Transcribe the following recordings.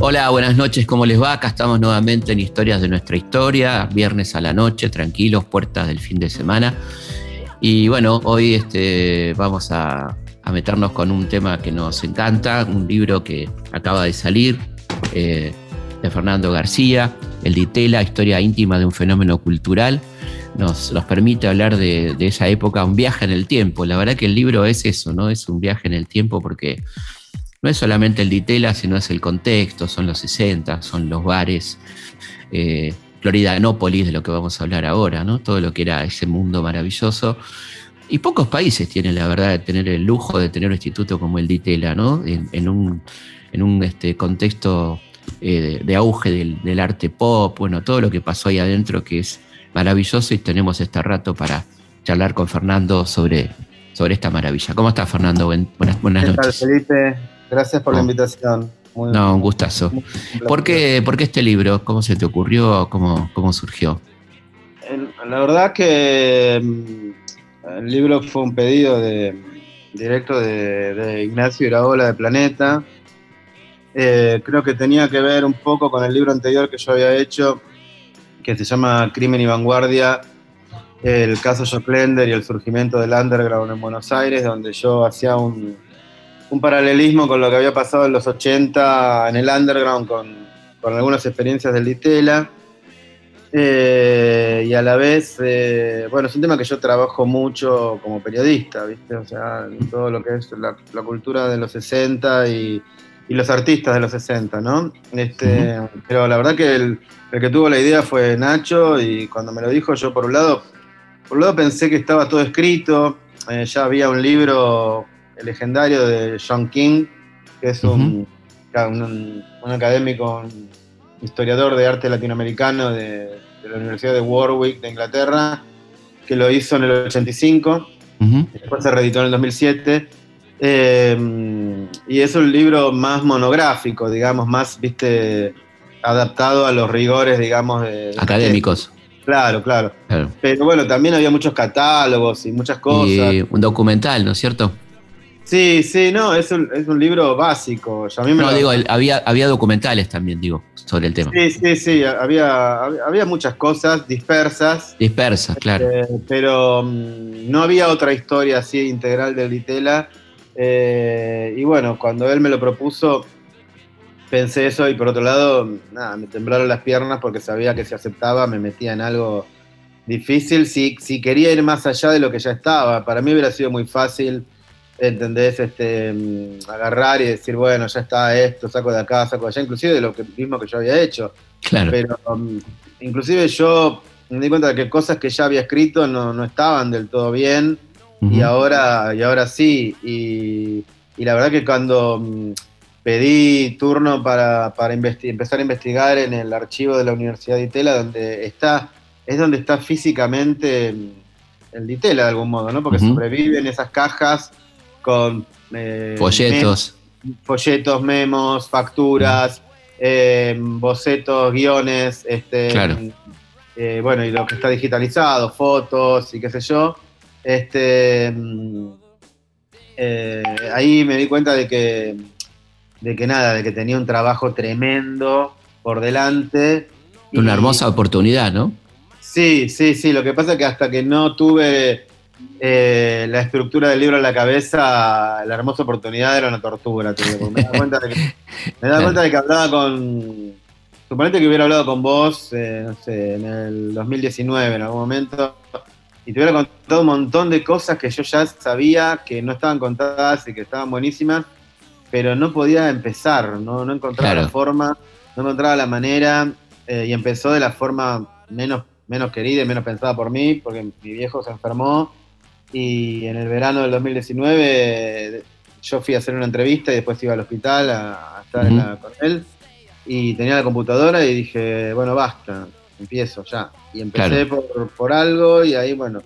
Hola, buenas noches, ¿cómo les va? Acá estamos nuevamente en Historias de nuestra historia, viernes a la noche, tranquilos, puertas del fin de semana. Y bueno, hoy este, vamos a, meternos con un tema que nos encanta, un libro que acaba de salir, eh, de Fernando García, el Ditela, Historia íntima de un fenómeno cultural. Nos, nos permite hablar de, esa época, un viaje en el tiempo. La verdad que el libro es eso, ¿no? Es un viaje en el tiempo porque no es solamente el Ditela, sino es el contexto, son los 60, son los bares, eh, Floridanópolis, de lo que vamos a hablar ahora, ¿no? Todo lo que era ese mundo maravilloso. Y pocos países tienen la verdad de tener el lujo de tener un instituto como el Ditela, ¿no? En, un, en un este, contexto eh, de, auge del, arte pop, bueno, todo lo que pasó ahí adentro que es maravilloso y tenemos este rato para charlar con Fernando sobre, sobre esta maravilla. ¿Cómo estás, Fernando? buenas, buenas noches. Felipe? Gracias por la invitación. no, un gustazo. ¿Por qué, ¿Por qué, este libro? ¿Cómo se te ocurrió? ¿Cómo, cómo surgió? La verdad que mm, el libro fue un pedido de, directo de, Ignacio Iraola de Planeta. Eh, creo que tenía que ver un poco con el libro anterior que yo había hecho, que se llama Crimen y Vanguardia, el caso Joclender y el surgimiento del underground en Buenos Aires, donde yo hacía un, un paralelismo con lo que había pasado en los 80 en el underground con, algunas experiencias del Ditela. Eh, y a la vez, eh, bueno, es un tema que yo trabajo mucho como periodista, ¿viste? O sea, todo lo que es la, cultura de los 60 y, los artistas de los 60, ¿no? Este, Pero la verdad que el, que tuvo la idea fue Nacho y cuando me lo dijo yo por un lado, por un lado pensé que estaba todo escrito, eh, ya había un libro el legendario de John King, que es un, académico, un historiador de arte latinoamericano de, la Universidad de Warwick de Inglaterra, que lo hizo en el 85, después se reeditó en el 2007. Eh, y es un libro más monográfico, digamos, más, viste, adaptado a los rigores, digamos, de, académicos. claro, claro, claro, Pero bueno, también había muchos catálogos y muchas cosas. Y un documental, ¿no es cierto? Sí, sí, no, es un, es un libro básico. no, digo, había, había documentales también, digo, sobre el tema. Sí, sí, sí, había, había muchas cosas dispersas. Dispersas, claro. Eh, pero mm, no había otra historia así integral de Litela. Eh, y bueno, cuando él me lo propuso, pensé eso y por otro lado, nada, me temblaron las piernas porque sabía que si aceptaba me metía en algo difícil. Si, si quería ir más allá de lo que ya estaba, para mí hubiera sido muy fácil ¿entendés? Este, mm, agarrar y decir, bueno, ya está esto, saco de acá, saco de allá, inclusive de lo que, mismo que yo había hecho. Claro. Pero mm, inclusive yo me di cuenta de que cosas que ya había escrito no, estaban del todo bien y, ahora, y ahora sí. Y, la verdad que cuando mm, pedí turno para, empezar a investigar en el archivo de la Universidad de Itela, donde está, es donde está físicamente el Ditela de algún modo, ¿no? Porque sobreviven esas cajas con eh, folletos. folletos, memos, facturas, eh, bocetos, guiones, este, eh, bueno, y lo que está digitalizado, fotos y qué sé yo. Este, ahí me di cuenta de que, de que nada, de que tenía un trabajo tremendo por delante. Una hermosa oportunidad, ¿no? Sí, sí, sí. Lo que pasa es que hasta que no tuve eh, la estructura del libro en la cabeza, la hermosa oportunidad era una tortura. Me da cuenta de que, me da cuenta de que hablaba con. Suponete que hubiera hablado con vos, eh, no sé, en el 2019 en algún momento, y te hubiera contado un montón de cosas que yo ya sabía que no estaban contadas y que estaban buenísimas, pero no podía empezar, no, no encontraba la forma, no encontraba la manera, eh, y empezó de la forma menos, menos querida y menos pensada por mí, porque mi viejo se enfermó y en el verano del 2019 yo fui a hacer una entrevista y después iba al hospital a, estar con él. Y tenía la computadora y dije, bueno, basta, empiezo ya. Y empecé por, algo y ahí, bueno.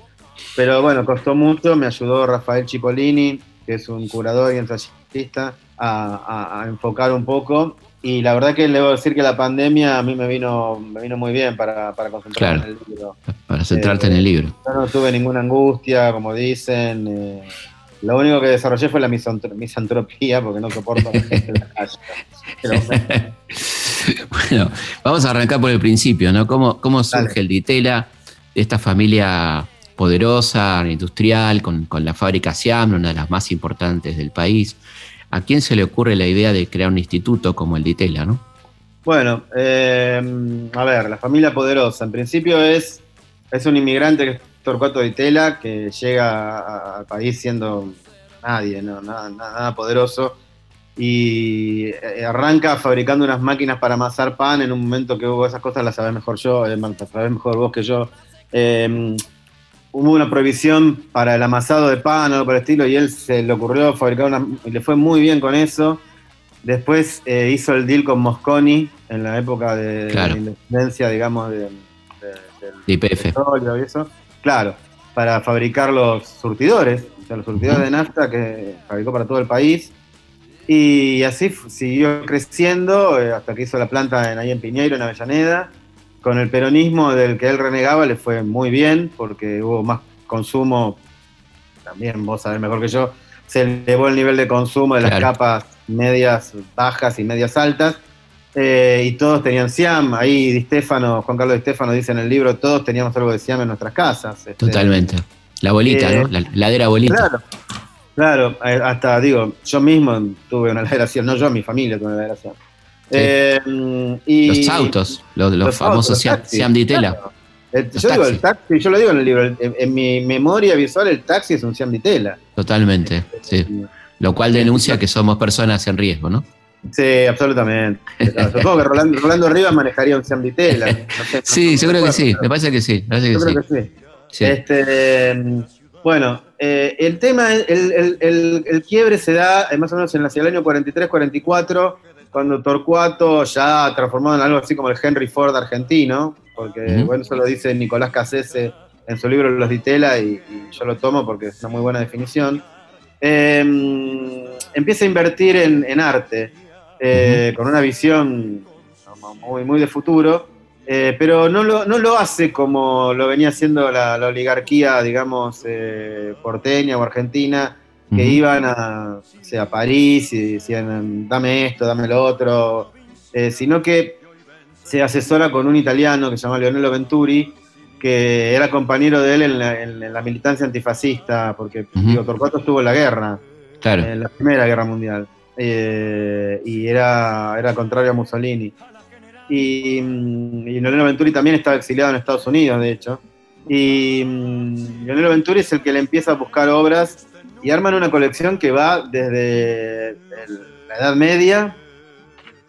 Pero bueno, costó mucho, me ayudó Rafael Cipollini, que es un curador y ensayista, a, enfocar un poco. y la verdad que le debo decir que la pandemia a mí me vino, me vino muy bien para, para concentrarme en el libro. Para centrarte en el libro. Yo no tuve ninguna angustia, como dicen. Eh, lo único que desarrollé fue la misantropía, porque no soporto a la calle. bueno, vamos a arrancar por el principio, ¿no? ¿Cómo, cómo surge el Ditela, esta familia poderosa, industrial, con, la fábrica Siam, una de las más importantes del país? ¿A quién se le ocurre la idea de crear un instituto como el Ditela, no? Bueno, eh, a ver, la familia poderosa, en principio es, es un inmigrante que es Torcuato Ditela, que llega al país siendo nadie, nada, nada poderoso y eh, arranca fabricando unas máquinas para amasar pan en un momento que hubo esas cosas, las sabés mejor yo, eh, las sabés mejor vos que yo. Em, hubo una prohibición para el amasado de pan o algo por el estilo y él se le ocurrió fabricar una, y le fue muy bien con eso. Después eh, hizo el deal con Mosconi en la época de, la independencia, digamos, de, de, IPF. y eso. Claro, para fabricar los surtidores, o sea, los surtidores de nafta que fabricó para todo el país. Y así siguió creciendo eh, hasta que hizo la planta en, ahí en Piñeiro, en Avellaneda. Con el peronismo del que él renegaba le fue muy bien porque hubo más consumo, también vos sabés mejor que yo, se elevó el nivel de consumo de las capas medias bajas y medias altas. Eh, y todos tenían Siam. Ahí Di Stefano, Juan Carlos Di Stefano dice en el libro, todos teníamos algo de Siam en nuestras casas. Este. Totalmente. La bolita, ¿no? Eh, la ladera bolita. Claro. Claro, eh, hasta digo, yo mismo tuve una heladeración, no yo, mi familia tuvo una heladeración. Eh, los autos, los, famosos Siam, Ditela. yo digo, el taxi, yo lo digo en el libro, en, mi memoria visual el taxi es un Siam Ditela. Totalmente, sí. Lo cual denuncia que somos personas en riesgo, ¿no? Sí, absolutamente. Supongo que Rolando, Rivas manejaría un Siam Ditela. sí, yo creo que sí, me parece que sí. yo creo que sí. Este, bueno, eh, el tema, el, el, quiebre se da eh, más o menos en el año 43-44, cuando Torcuato, ya transformado en algo así como el Henry Ford argentino, porque bueno, eso lo dice Nicolás Cassese en su libro Los Ditela y, yo lo tomo porque es una muy buena definición, em, empieza a invertir en, arte, eh, con una visión muy, muy de futuro, eh, pero no lo, no lo, hace como lo venía haciendo la, oligarquía, digamos, eh, porteña o argentina, que iban a, a, París y decían, dame esto, dame lo otro, eh, sino que se asesora con un italiano que se llama Leonello Venturi, que era compañero de él en la, militancia antifascista, porque Torcuato estuvo en la guerra, en la Primera Guerra Mundial, y era, era contrario a Mussolini. Y, mm, y Venturi también estaba exiliado en Estados Unidos, de hecho. Y mm, Leonel Venturi es el que le empieza a buscar obras y arman una colección que va desde la Edad Media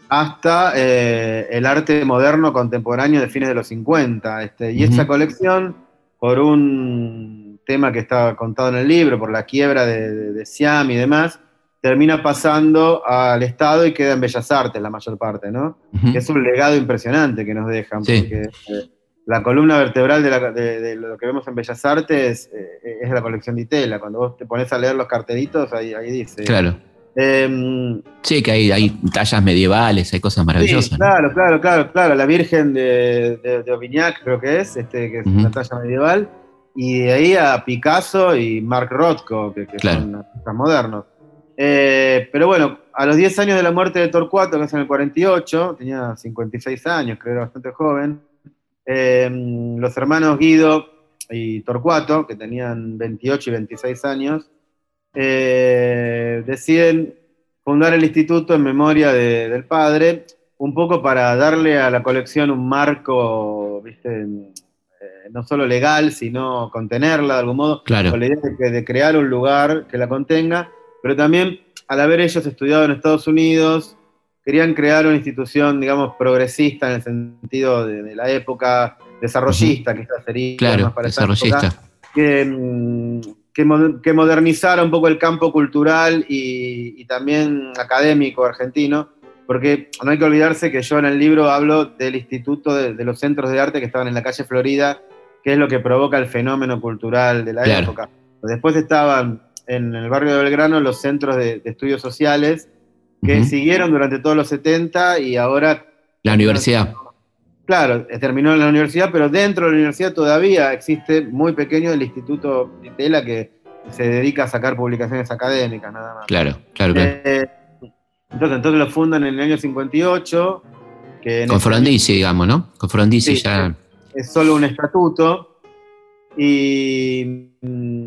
hasta eh, el arte moderno contemporáneo de fines de los 50. Este, y esa colección, por un tema que está contado en el libro, por la quiebra de, de Siam y demás, termina pasando al Estado y queda en Bellas Artes la mayor parte, ¿no? Es un legado impresionante que nos dejan, porque eh, la columna vertebral de, lo que vemos en Bellas Artes eh, es la colección de Itela. Cuando vos te pones a leer los cartelitos, ahí, dice. Claro. Em, sí, que hay, hay, tallas medievales, hay cosas maravillosas. claro, claro, claro, claro. La Virgen de, de, creo que es, este, que es una talla medieval. Y de ahí a Picasso y Mark Rothko, que, son artistas modernos. Eh, pero bueno, a los 10 años de la muerte de Torcuato, que es en el 48, tenía 56 años, creo que era bastante joven, eh, los hermanos Guido y Torcuato, que tenían 28 y 26 años, eh, deciden fundar el instituto en memoria del padre, un poco para darle a la colección un marco, ¿viste? no solo legal, sino contenerla de algún modo, con la idea de crear un lugar que la contenga pero también al haber ellos estudiado en Estados Unidos, querían crear una institución, digamos, progresista en el sentido de, la época, desarrollista, quizás sería claro, más para desarrollista. Mm, que, que, modernizara un poco el campo cultural y, también académico argentino, porque no hay que olvidarse que yo en el libro hablo del instituto de, los centros de arte que estaban en la calle Florida, que es lo que provoca el fenómeno cultural de la época. Después estaban en el barrio de Belgrano los centros de, estudios sociales, que siguieron durante todos los 70 y ahora... La universidad. Claro, terminó en la universidad, pero dentro de la universidad todavía existe muy pequeño el Instituto Ditela que se dedica a sacar publicaciones académicas, nada más. Claro, claro, claro. Eh, entonces, entonces lo fundan en el año 58. Que Con Frondizi, digamos, ¿no? Con Frondizi ya. Es solo un estatuto. Y mm,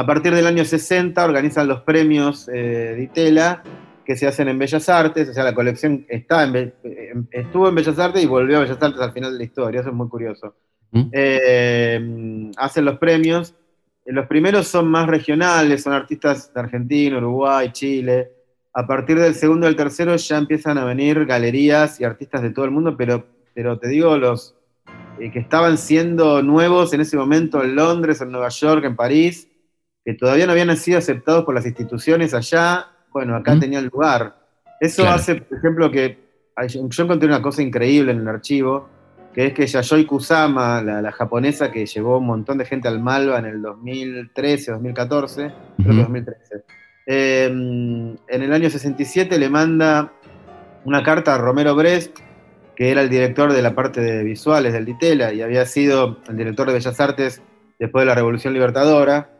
a partir del año 60 organizan los premios eh, Ditela que se hacen en Bellas Artes, o sea, la colección está en, estuvo en Bellas Artes y volvió a Bellas Artes al final de la historia, eso es muy curioso. ¿Mm? Eh, hacen los premios, los primeros son más regionales, son artistas de Argentina, Uruguay, Chile. A partir del segundo y el tercero ya empiezan a venir galerías y artistas de todo el mundo, pero, pero te digo, los eh, que estaban siendo nuevos en ese momento en Londres, en Nueva York, en París, que todavía no habían sido aceptados por las instituciones allá, bueno, acá tenía el lugar. Eso hace, por ejemplo, que yo encontré una cosa increíble en el archivo, que es que Yayoi Kusama, la, japonesa que llevó un montón de gente al Malva en el 2013, 2014, creo que 2013, em, en el año 67 le manda una carta a Romero Brest, que era el director de la parte de visuales del Ditela y había sido el director de Bellas Artes después de la Revolución Libertadora,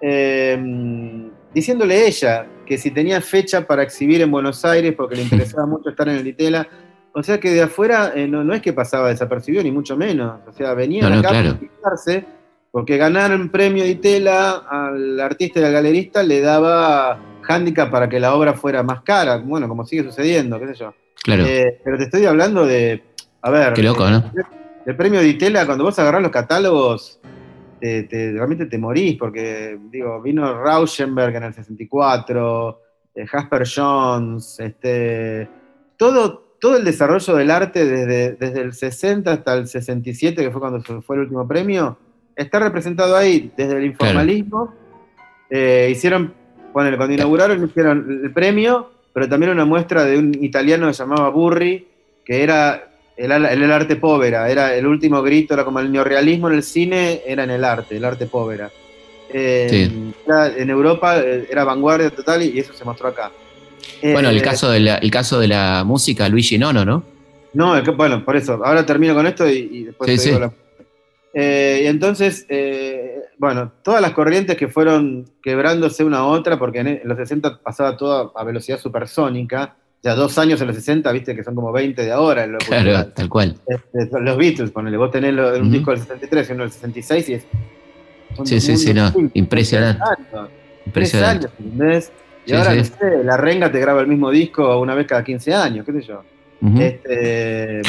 em, diciéndole ella que si tenía fecha para exhibir en Buenos Aires porque le interesaba mucho estar en el Ditela, o sea que de afuera eh, no, es que pasaba desapercibido, ni mucho menos. O sea, venían acá a fijarse, porque ganar un premio de tela al artista y al galerista le daba hándicap para que la obra fuera más cara. Bueno, como sigue sucediendo, qué sé yo. Claro. Eh, pero te estoy hablando de. A ver. Qué loco, ¿no? El, premio de tela, cuando vos agarrás los catálogos, te, realmente te morís, porque, digo, vino Rauschenberg en el 64, eh, Jasper Jones, este. Todo, todo el desarrollo del arte desde, desde el 60 hasta el 67, que fue cuando fue el último premio, está representado ahí desde el informalismo. Eh, hicieron, bueno, cuando inauguraron hicieron el premio, pero también una muestra de un italiano que se llamaba Burri, que era el, el, arte povera, era el último grito, era como el neorealismo en el cine, era en el arte, el arte povera. Eh, en Europa eh, era vanguardia total y eso se mostró acá. Bueno, el, eh, caso de la, el caso de la música, Luigi Nono, ¿no? No, bueno, por eso. Ahora termino con esto y, después te digo la... Eh, y entonces, eh, bueno, todas las corrientes que fueron quebrándose una a otra, porque en los 60 pasaba todo a velocidad supersónica, ya dos años en los 60, viste que son como 20 de ahora. claro, tal cual. Este, los Beatles, ponele, vos tenés un disco del 63 y uno del 66 y es... Sí, sí, sí, no, impresionante. Impresionante. Años, y ahora, no sé, la renga te graba el mismo disco una vez cada 15 años, qué sé yo. este,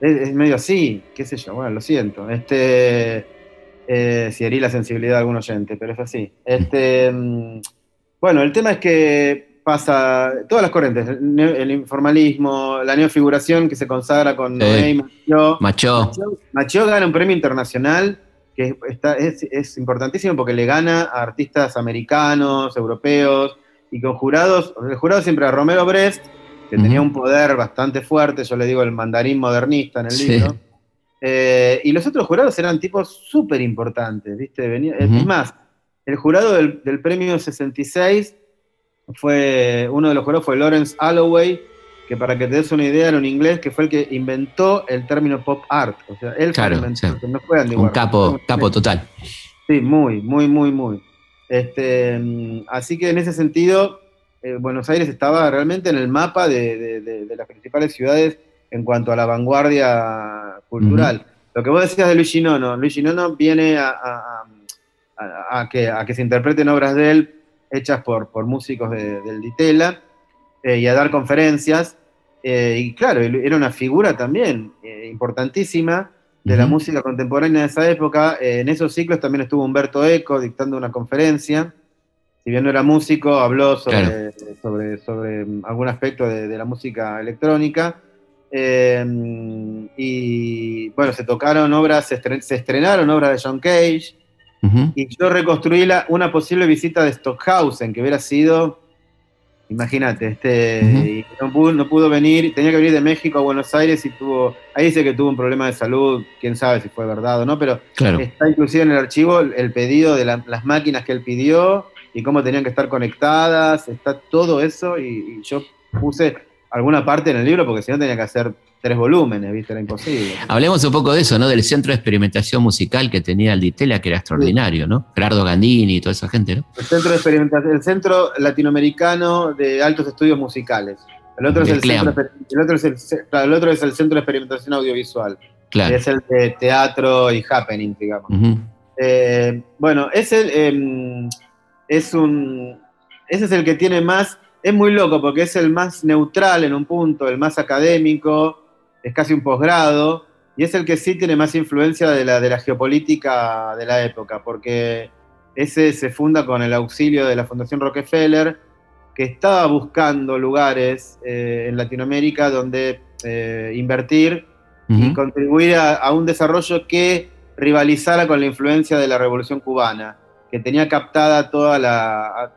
es, medio así, qué sé yo, bueno, lo siento. Este, eh, si herí la sensibilidad de algún oyente, pero es así. Este, mm, bueno, el tema es que pasa todas las corrientes, el, informalismo, la neofiguración que se consagra con Noé Macho. Macho. gana un premio internacional que está, es, es, importantísimo porque le gana a artistas americanos, europeos, y con jurados, el jurado siempre era Romero Brest, que tenía un poder bastante fuerte, yo le digo el mandarín modernista en el libro, eh, y los otros jurados eran tipos súper importantes, ¿viste? Es más, el jurado del, premio 66 fue, uno de los jurados fue Lawrence Alloway, que para que te des una idea era un inglés, que fue el que inventó el término pop art. O sea, él fue no fue Un capo, capo total. Sí, muy, muy, muy, muy. Este, así que en ese sentido, eh, Buenos Aires estaba realmente en el mapa de, las principales ciudades en cuanto a la vanguardia cultural. Lo que vos decías de Luigi Nono, Luigi Nono viene a, que, se interpreten obras de él hechas por, por músicos del Ditela eh, y a dar conferencias. Eh, y claro, era una figura también importantísima de la música contemporánea de esa época. Eh, en esos ciclos también estuvo Humberto Eco dictando una conferencia. Si bien no era músico, habló sobre, sobre, sobre, algún aspecto de, la música electrónica. Eh, y bueno, se tocaron obras, se, estrenaron obras de John Cage. Y yo reconstruí la, una posible visita de Stockhausen, que hubiera sido Imagínate, este, no, pudo, venir, tenía que venir de México a Buenos Aires y tuvo, ahí dice que tuvo un problema de salud, quién sabe si fue verdad o no, pero está inclusive en el archivo el pedido de las máquinas que él pidió y cómo tenían que estar conectadas, está todo eso y, yo puse alguna parte en el libro porque si no tenía que hacer tres volúmenes, ¿viste? Era imposible. Hablemos un poco de eso, ¿no? Del centro de experimentación musical que tenía el Ditela, que era extraordinario, ¿no? Gerardo Gandini y toda esa gente, ¿no? El centro de experimentación, el centro latinoamericano de altos estudios musicales. El otro, es el, centro, el, otro es el, el otro es el centro de experimentación audiovisual. Claro. Es el de teatro y happening, digamos. Eh, bueno, es el, em, es un, ese es el que tiene más, es muy loco porque es el más neutral en un punto, el más académico, es casi un posgrado, y es el que sí tiene más influencia de la, de la geopolítica de la época, porque ese se funda con el auxilio de la Fundación Rockefeller, que estaba buscando lugares eh, en Latinoamérica donde eh, invertir y contribuir a, un desarrollo que rivalizara con la influencia de la Revolución Cubana, que tenía captada toda la,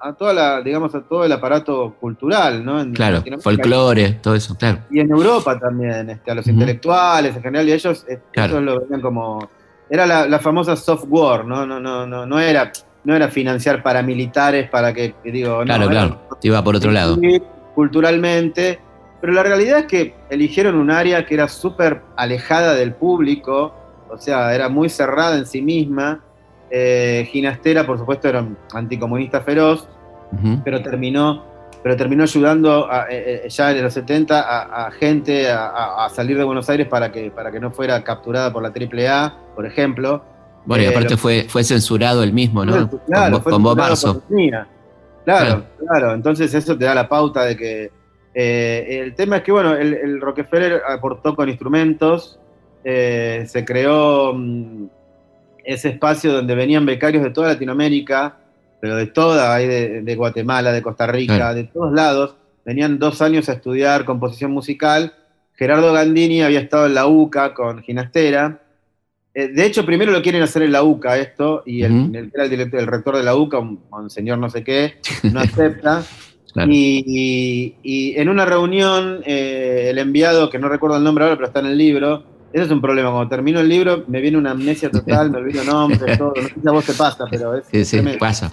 a, toda la, digamos, a todo el aparato cultural, ¿no? claro, folclore, todo eso, claro. Y en Europa también, este, a los intelectuales en general, y ellos, eh, lo veían como, era la, famosa soft war, ¿no? No, no, no, no era, no era financiar paramilitares para que, digo, claro, claro, iba por otro lado. Culturalmente, pero la realidad es que eligieron un área que era súper alejada del público, o sea, era muy cerrada en sí misma. Eh, Ginastera, por supuesto, era un anticomunista feroz, pero terminó pero terminó ayudando eh, eh, ya en los 70 a, gente a, salir de Buenos Aires para que, para que no fuera capturada por la AAA, por ejemplo. Bueno, y aparte fue, fue censurado el mismo, ¿no? Claro, con, Bob Marzo. claro, claro, entonces eso te da la pauta de que eh, el tema es que, bueno, el, Rockefeller aportó con instrumentos, se creó mm, ese espacio donde venían becarios de toda Latinoamérica, pero de toda, de, Guatemala, de Costa Rica, de todos lados, venían dos años a estudiar composición musical. Gerardo Gandini había estado en la UCA con Ginastera. Eh, de hecho, primero lo quieren hacer en la UCA esto, y el, era el, director, el rector de la UCA, un señor no sé qué, no acepta. Y, en una reunión, eh, el enviado, que no recuerdo el nombre ahora, pero está en el libro, ese es un problema. Cuando termino el libro, me viene una amnesia total, me olvido nombres, todo. No sé si a vos te pasa, pero es. Sí, sí, pasa.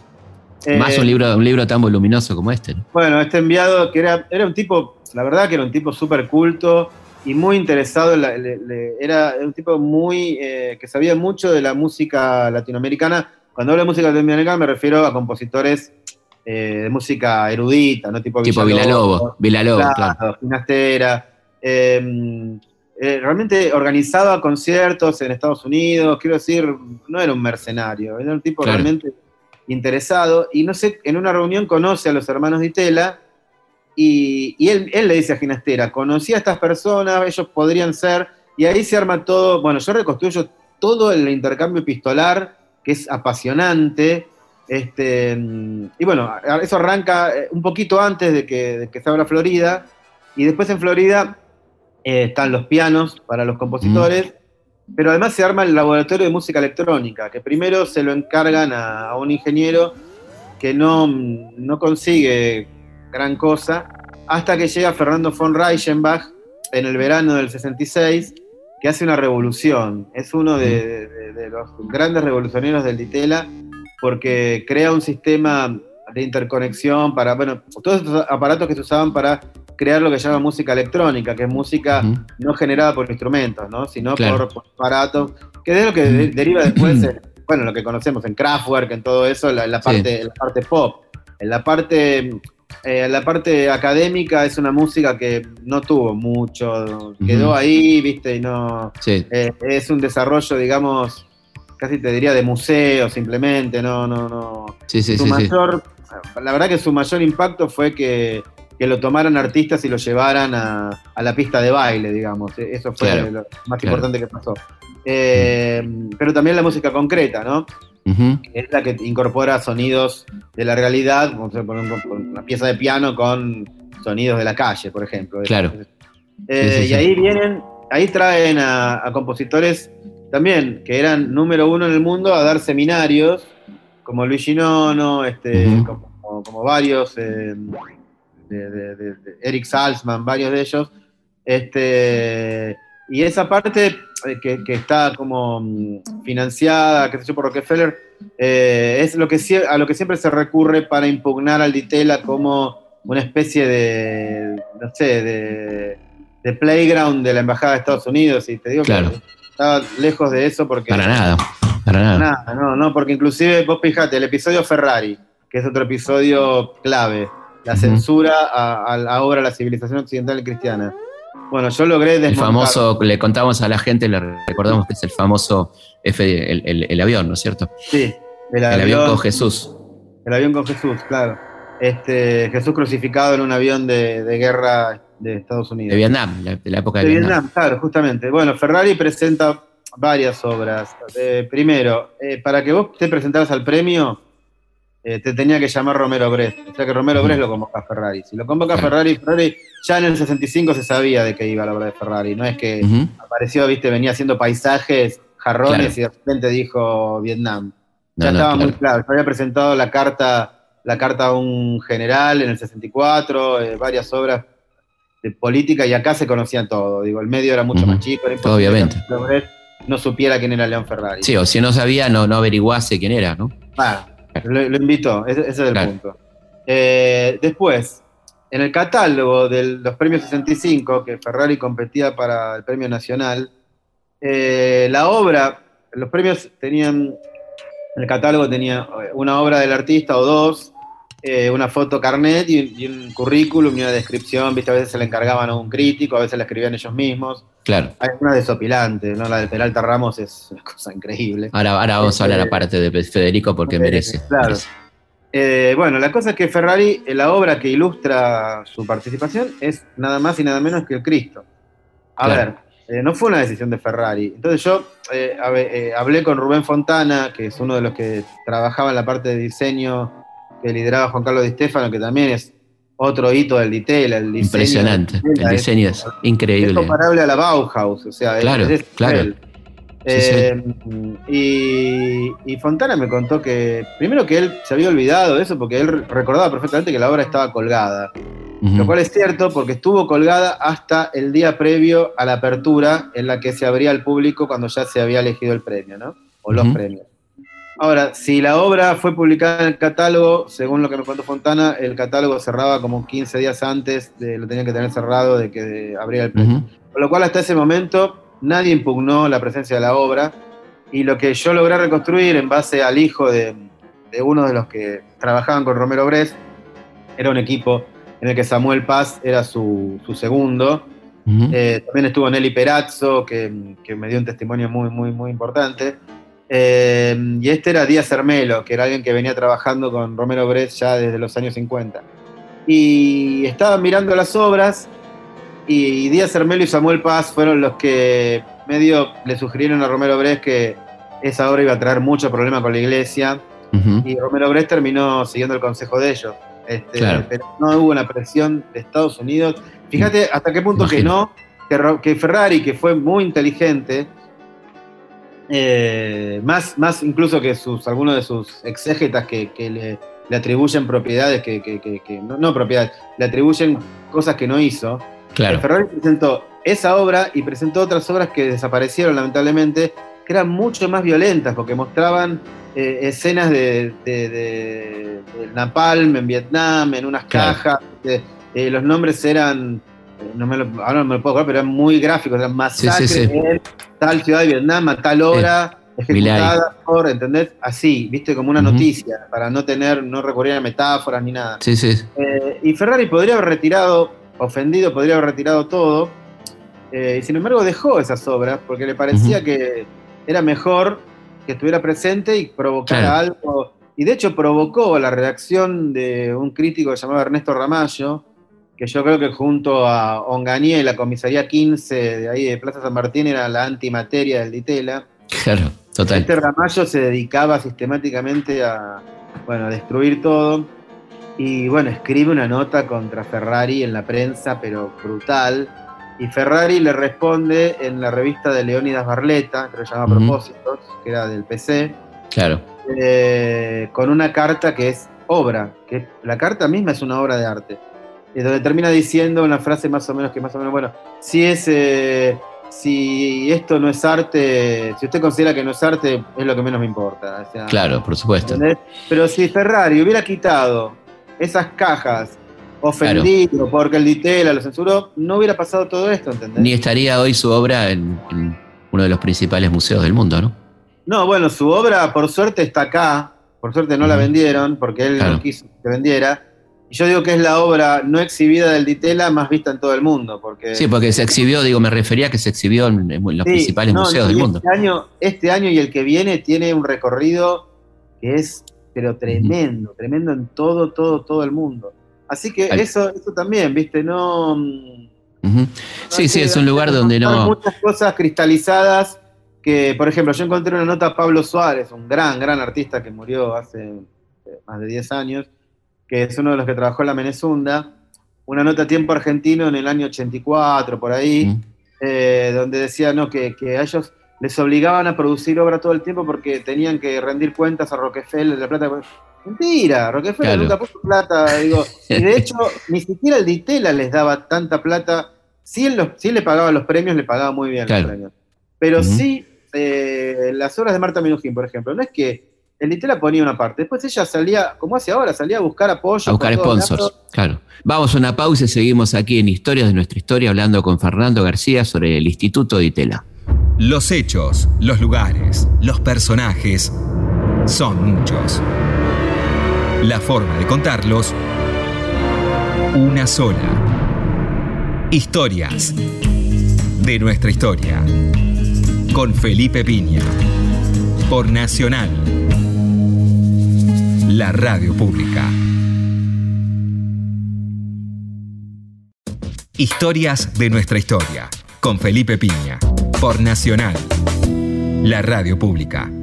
Más un eh, libro, un libro tan voluminoso como este. Bueno, este enviado, que era, era un tipo, la verdad que era un tipo súper culto y muy interesado, era un tipo muy, eh, que sabía mucho de la música latinoamericana. Cuando hablo de música latinoamericana me refiero a compositores eh, de música erudita, ¿no? Tipo, tipo Villalobos, Villalobos, claro. Finastera. Em, eh, realmente organizaba conciertos en Estados Unidos, quiero decir, no era un mercenario, era un tipo realmente interesado. Y no sé, en una reunión conoce a los hermanos de Itela y, él, él, le dice a Ginastera, conocí a estas personas, ellos podrían ser, y ahí se arma todo, bueno, yo reconstruyo todo el intercambio epistolar, que es apasionante, este, y bueno, eso arranca eh, un poquito antes de que, se abra Florida, y después en Florida eh, están los pianos para los compositores, pero además se arma el laboratorio de música electrónica, que primero se lo encargan a, un ingeniero que no, no, consigue gran cosa, hasta que llega Fernando von Reichenbach en el verano del 66, que hace una revolución. Es uno de, de los grandes revolucionarios del Ditela porque crea un sistema de interconexión para, bueno, todos estos aparatos que se usaban para crear lo que se llama música electrónica, que es música no generada por instrumentos, ¿no? sino por, aparatos, que es lo que deriva después, en, bueno, lo que conocemos en Kraftwerk, en todo eso, la, la parte, la parte pop. En la parte, eh, la parte académica es una música que no tuvo mucho, quedó ahí, viste, y no... Eh, es un desarrollo, digamos, casi te diría de museo simplemente, no, no, no. Sí, sí, su mayor, La verdad que su mayor impacto fue que, lo tomaran artistas y lo llevaran a, la pista de baile, digamos. E, eso fue lo más importante que pasó. Eh, pero también la música concreta, ¿no? Es la que incorpora sonidos de la realidad, como por una pieza de piano con sonidos de la calle, por ejemplo. Claro. Eh, y ahí vienen, ahí traen a compositores también, que eran número uno en el mundo a dar seminarios, como Luigi Nono, este, como, varios, eh, de, Eric Salzman, varios de ellos. Este, y esa parte eh, que, está como mm, financiada, que se por Rockefeller, eh, es lo que, a lo que siempre se recurre para impugnar al Ditela como una especie de, no sé, de, de playground de la Embajada de Estados Unidos. Y te digo Claro. que estaba lejos de eso porque... Para nada, para nada. Nada, no, no, porque inclusive vos fijate, el episodio Ferrari, que es otro episodio clave, la censura a, a la obra La civilización occidental y cristiana. Bueno, yo logré El desmontar. famoso, le contamos a la gente, le recordamos que es el famoso F, el, el- el avión, ¿no es cierto? Sí, el El avión avión, con Jesús. el avión con Jesús, claro. Este, Jesús crucificado en un avión de, de guerra de Estados Unidos. De Vietnam, la- de la época de, De Vietnam. Vietnam, claro, justamente. Bueno, Ferrari presenta varias obras. Eh, primero, eh, para que vos te presentaras al premio, eh, te tenía que llamar Romero Brest. O sea que Romero Ujú. Brest lo convoca a Ferrari. Si lo convoca a Claro. Ferrari, Ferrari ya en el 65 se sabía de qué iba la obra de Ferrari. No es que apareció, viste, venía haciendo paisajes, jarrones Claro. y de repente dijo Vietnam. Ya no, estaba claro. muy claro. Yo había presentado la carta, la carta a un general en el 64, eh, varias obras de política y acá se conocía todo. Digo, el medio era mucho más chico, era Obviamente. que no supiera quién era León Ferrari. Sí, o si no sabía, no, no averiguase quién era, ¿no? Ah, lo, lo invitó, ese, ese es el Claro. punto. Eh, después, en el catálogo de los premios 65, que Ferrari competía para el premio nacional, eh, la obra, los premios tenían, el catálogo tenía eh, una obra del artista o dos, eh, una foto carnet y, y un currículum y una descripción, ¿viste? a veces se le encargaban a un crítico, a veces la escribían ellos mismos. Claro. Hay una desopilante, ¿no? La de Peralta Ramos es una cosa increíble. Ahora, ahora vamos a hablar Este, aparte de Federico porque merece, claro. merece. Eh, bueno, la cosa es que Ferrari, eh, la obra que ilustra su participación es nada más y nada menos que el Cristo. A Claro. ver, eh, no fue una decisión de Ferrari. Entonces yo hab- eh, hablé con Rubén Fontana, que es uno de los que trabajaba en la parte de diseño que lideraba Juan Carlos Di Stefano, que también es otro hito del Ditela. El diseño Impresionante. del El es- diseño es es increíble. comparable a la Bauhaus, o sea, es- Claro, es claro. nivel. Sí, sí. Eh, Y, y Fontana me contó que, primero que él se había olvidado de eso, porque él recordaba perfectamente que la obra estaba colgada. Lo cual es cierto porque estuvo colgada hasta el día previo a la apertura en la que se abría al público cuando ya se había elegido el premio, ¿no? O los premios. Ahora, si la obra fue publicada en el catálogo, según lo que me contó Fontana, el catálogo cerraba como 15 días antes, de, lo tenían que tener cerrado de que abriera el premio. Ujú. Con lo cual, hasta ese momento, nadie impugnó la presencia de la obra. Y lo que yo logré reconstruir en base al hijo de, de uno de los que trabajaban con Romero Brest, era un equipo en el que Samuel Paz era su, su segundo. Ujú. Eh, también estuvo Nelly Perazzo, que, que me dio un testimonio muy, muy, muy importante. Eh, y este era Díaz Hermelo, que era alguien que venía trabajando con Romero Brest ya desde los años 50. Y estaban mirando las obras y Díaz Hermelo y Samuel Paz fueron los que medio le sugirieron a Romero Brest que esa obra iba a traer mucho problema con la iglesia y Romero Brest terminó siguiendo el consejo de ellos. Este, Claro. Pero no hubo una presión de Estados Unidos. Fíjate hasta qué punto que no, que, que Ferrari, que fue muy inteligente, eh, más, más incluso que sus, algunos de sus exégetas que, que le, le atribuyen propiedades que, que- no, no propiedades, le atribuyen cosas que no hizo. Claro. Ferrari presentó esa obra y presentó otras obras que desaparecieron lamentablemente, que eran mucho más violentas porque mostraban eh, escenas de, de- napalm en Vietnam, en unas Claro. cajas. eh, los nombres eran, eh, no me lo, ahora no me lo puedo acordar, pero eran muy gráficos, eran masacres sí, sí. en tal ciudad de Vietnam a tal hora. Ejecutada por, ¿entendés? Así, viste, como una noticia, para no tener, no recurrir a metáforas ni nada. Sí, sí. Eh, y Ferrari podría haber retirado, ofendido, podría haber retirado todo. eh, y sin embargo dejó esas obras porque le parecía que era mejor que estuviera presente y provocara Claro. algo. Y de hecho provocó la redacción de un crítico llamado Ernesto Ramallo, que yo creo que junto a Ongañé y la comisaría 15 de ahí de Plaza San Martín era la antimateria del Ditela. Claro, total. Este Ramallo se dedicaba sistemáticamente a, bueno, a destruir todo. Y bueno, escribe una nota contra Ferrari en la prensa, pero brutal. Y Ferrari le responde en la revista de Leónidas Barleta, que se llama Ujú. Propósitos, que era del PC, Claro. eh, con una carta que es obra, que la carta misma es una obra de arte. Donde termina diciendo una frase más o menos que más o menos, bueno, si es eh, si esto no es arte, si usted considera que no es arte, es lo que menos me importa. o sea, Claro, por supuesto. ¿entendés? Pero si Ferrari hubiera quitado esas cajas ofendido porque el Ditela lo censuró, no hubiera pasado todo esto, ¿entendés? Ni estaría hoy su obra en, uno de los principales museos del mundo, ¿no? No, bueno, su obra por suerte está acá, por suerte no la vendieron porque él no quiso que vendiera. Y yo digo que es la obra no exhibida del Ditela más vista en todo el mundo. Porque, sí, porque se exhibió, digo, me refería a que se exhibió en, los principales museos del mundo. Este año, este año y el que viene tiene un recorrido que es, pero tremendo, tremendo en todo, todo, todo el mundo. Así que eso, eso también, ¿viste? No. sí, sí, es un lugar donde no. Muchas cosas cristalizadas que, por ejemplo, yo encontré una nota a Pablo Suárez, un gran, gran artista que murió hace eh, más de 10 años, que es uno de los que trabajó en la Menezunda, una nota a tiempo argentino en el año 84, por ahí, eh, donde decía no, que, a ellos les obligaban a producir obra todo el tiempo porque tenían que rendir cuentas a Rockefeller de la plata. Mentira, Rockefeller nunca puso plata. Digo, y de hecho, ni siquiera el Ditela les daba tanta plata. Si él, le pagaba los premios, le pagaba muy bien los premios. Pero sí, eh, las obras de Marta Minujín, por ejemplo, no es que el Ditela ponía una parte. Después ella salía, como hace ahora, salía a buscar apoyo. A buscar sponsors, claro. Vamos a una pausa y seguimos aquí en Historias de nuestra historia hablando con Fernando García sobre el Instituto Ditela. Los hechos, los lugares, los personajes son muchos. La forma de contarlos, una sola. Historias de nuestra historia. Con Felipe Piña. Por Nacional la radio pública. Historias de nuestra historia, con Felipe Piña, por Nacional, la radio pública.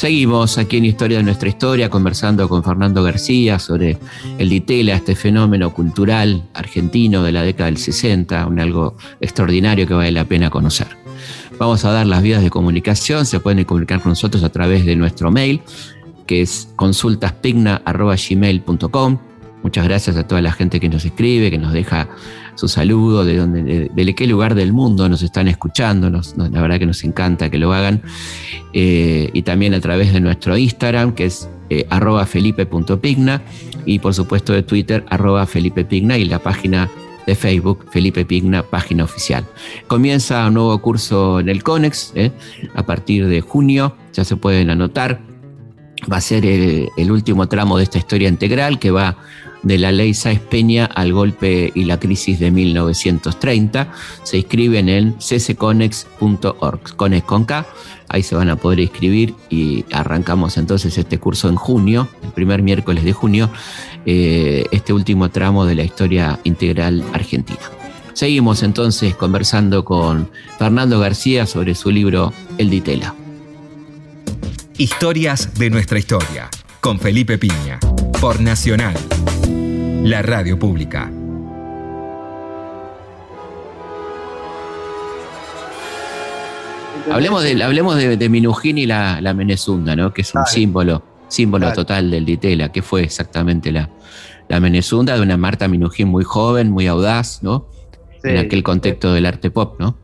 Seguimos aquí en Historia de nuestra historia conversando con Fernando García sobre el Ditela, este fenómeno cultural argentino de la década del 60, un algo extraordinario que vale la pena conocer. Vamos a dar las vías de comunicación, se pueden comunicar con nosotros a través de nuestro mail, que es consultaspigna.gmail.com. Muchas gracias a toda la gente que nos escribe, que nos deja su saludo, de, donde, de, qué lugar del mundo nos están escuchando. la verdad que nos encanta que lo hagan. Eh, y también a través de nuestro Instagram, que es eh, arroba felipe.pigna, y por supuesto de Twitter, arroba felipepigna, y la página de Facebook, Felipe Pigna, página oficial. Comienza un nuevo curso en el CONEX, eh, a partir de junio, ya se pueden anotar. Va a ser el último tramo de esta historia integral que va de la ley Sáez Peña al golpe y la crisis de 1930. Se inscriben en ccconex.org, Conex con K. Ahí se van a poder inscribir y arrancamos entonces este curso en junio, el primer miércoles de junio, eh, este último tramo de la historia integral argentina. Seguimos entonces conversando con Fernando García sobre su libro El Ditela. Historias de nuestra historia, con Felipe Piña, por Nacional la radio pública. Hablemos de, hablemos de, Minujín y la, la Menezunda, ¿no? que es un símbolo, símbolo total del Ditela, que fue exactamente la, la Menezunda de una Marta Minujín muy joven, muy audaz, ¿no? en aquel contexto del arte pop, ¿no?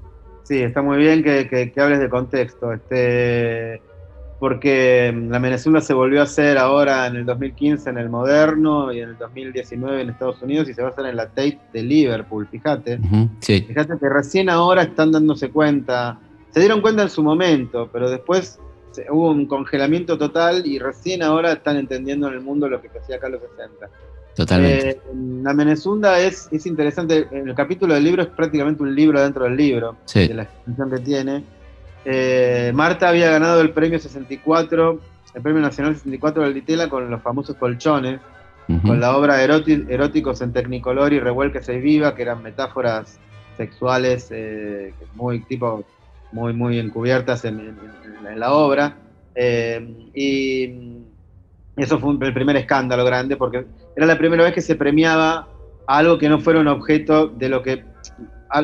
Sí, está muy bien que, que hables de contexto. Este, porque mm, la Venezuela se volvió a hacer ahora en el 2015 en el Moderno y en el 2019 en Estados Unidos y se va a hacer en la Tate de Liverpool, fíjate. Fíjate que recién ahora están dándose cuenta, se dieron cuenta en su momento, pero después hubo un congelamiento total y recién ahora están entendiendo en el mundo lo que hacía acá en los 60. Totalmente. Eh, la Menezunda es, es interesante, el capítulo del libro es prácticamente un libro dentro del libro, de la extensión que tiene eh, Marta había ganado el premio 64, el premio nacional 64 del Ditela con los famosos colchones, con la obra Eróticos en Tecnicolor y Revuelque y Viva, que eran metáforas sexuales eh, muy tipo muy muy encubiertas en, la obra. Eh, y eso fue el primer escándalo grande porque era la primera vez que se premiaba algo que no fuera un objeto de lo que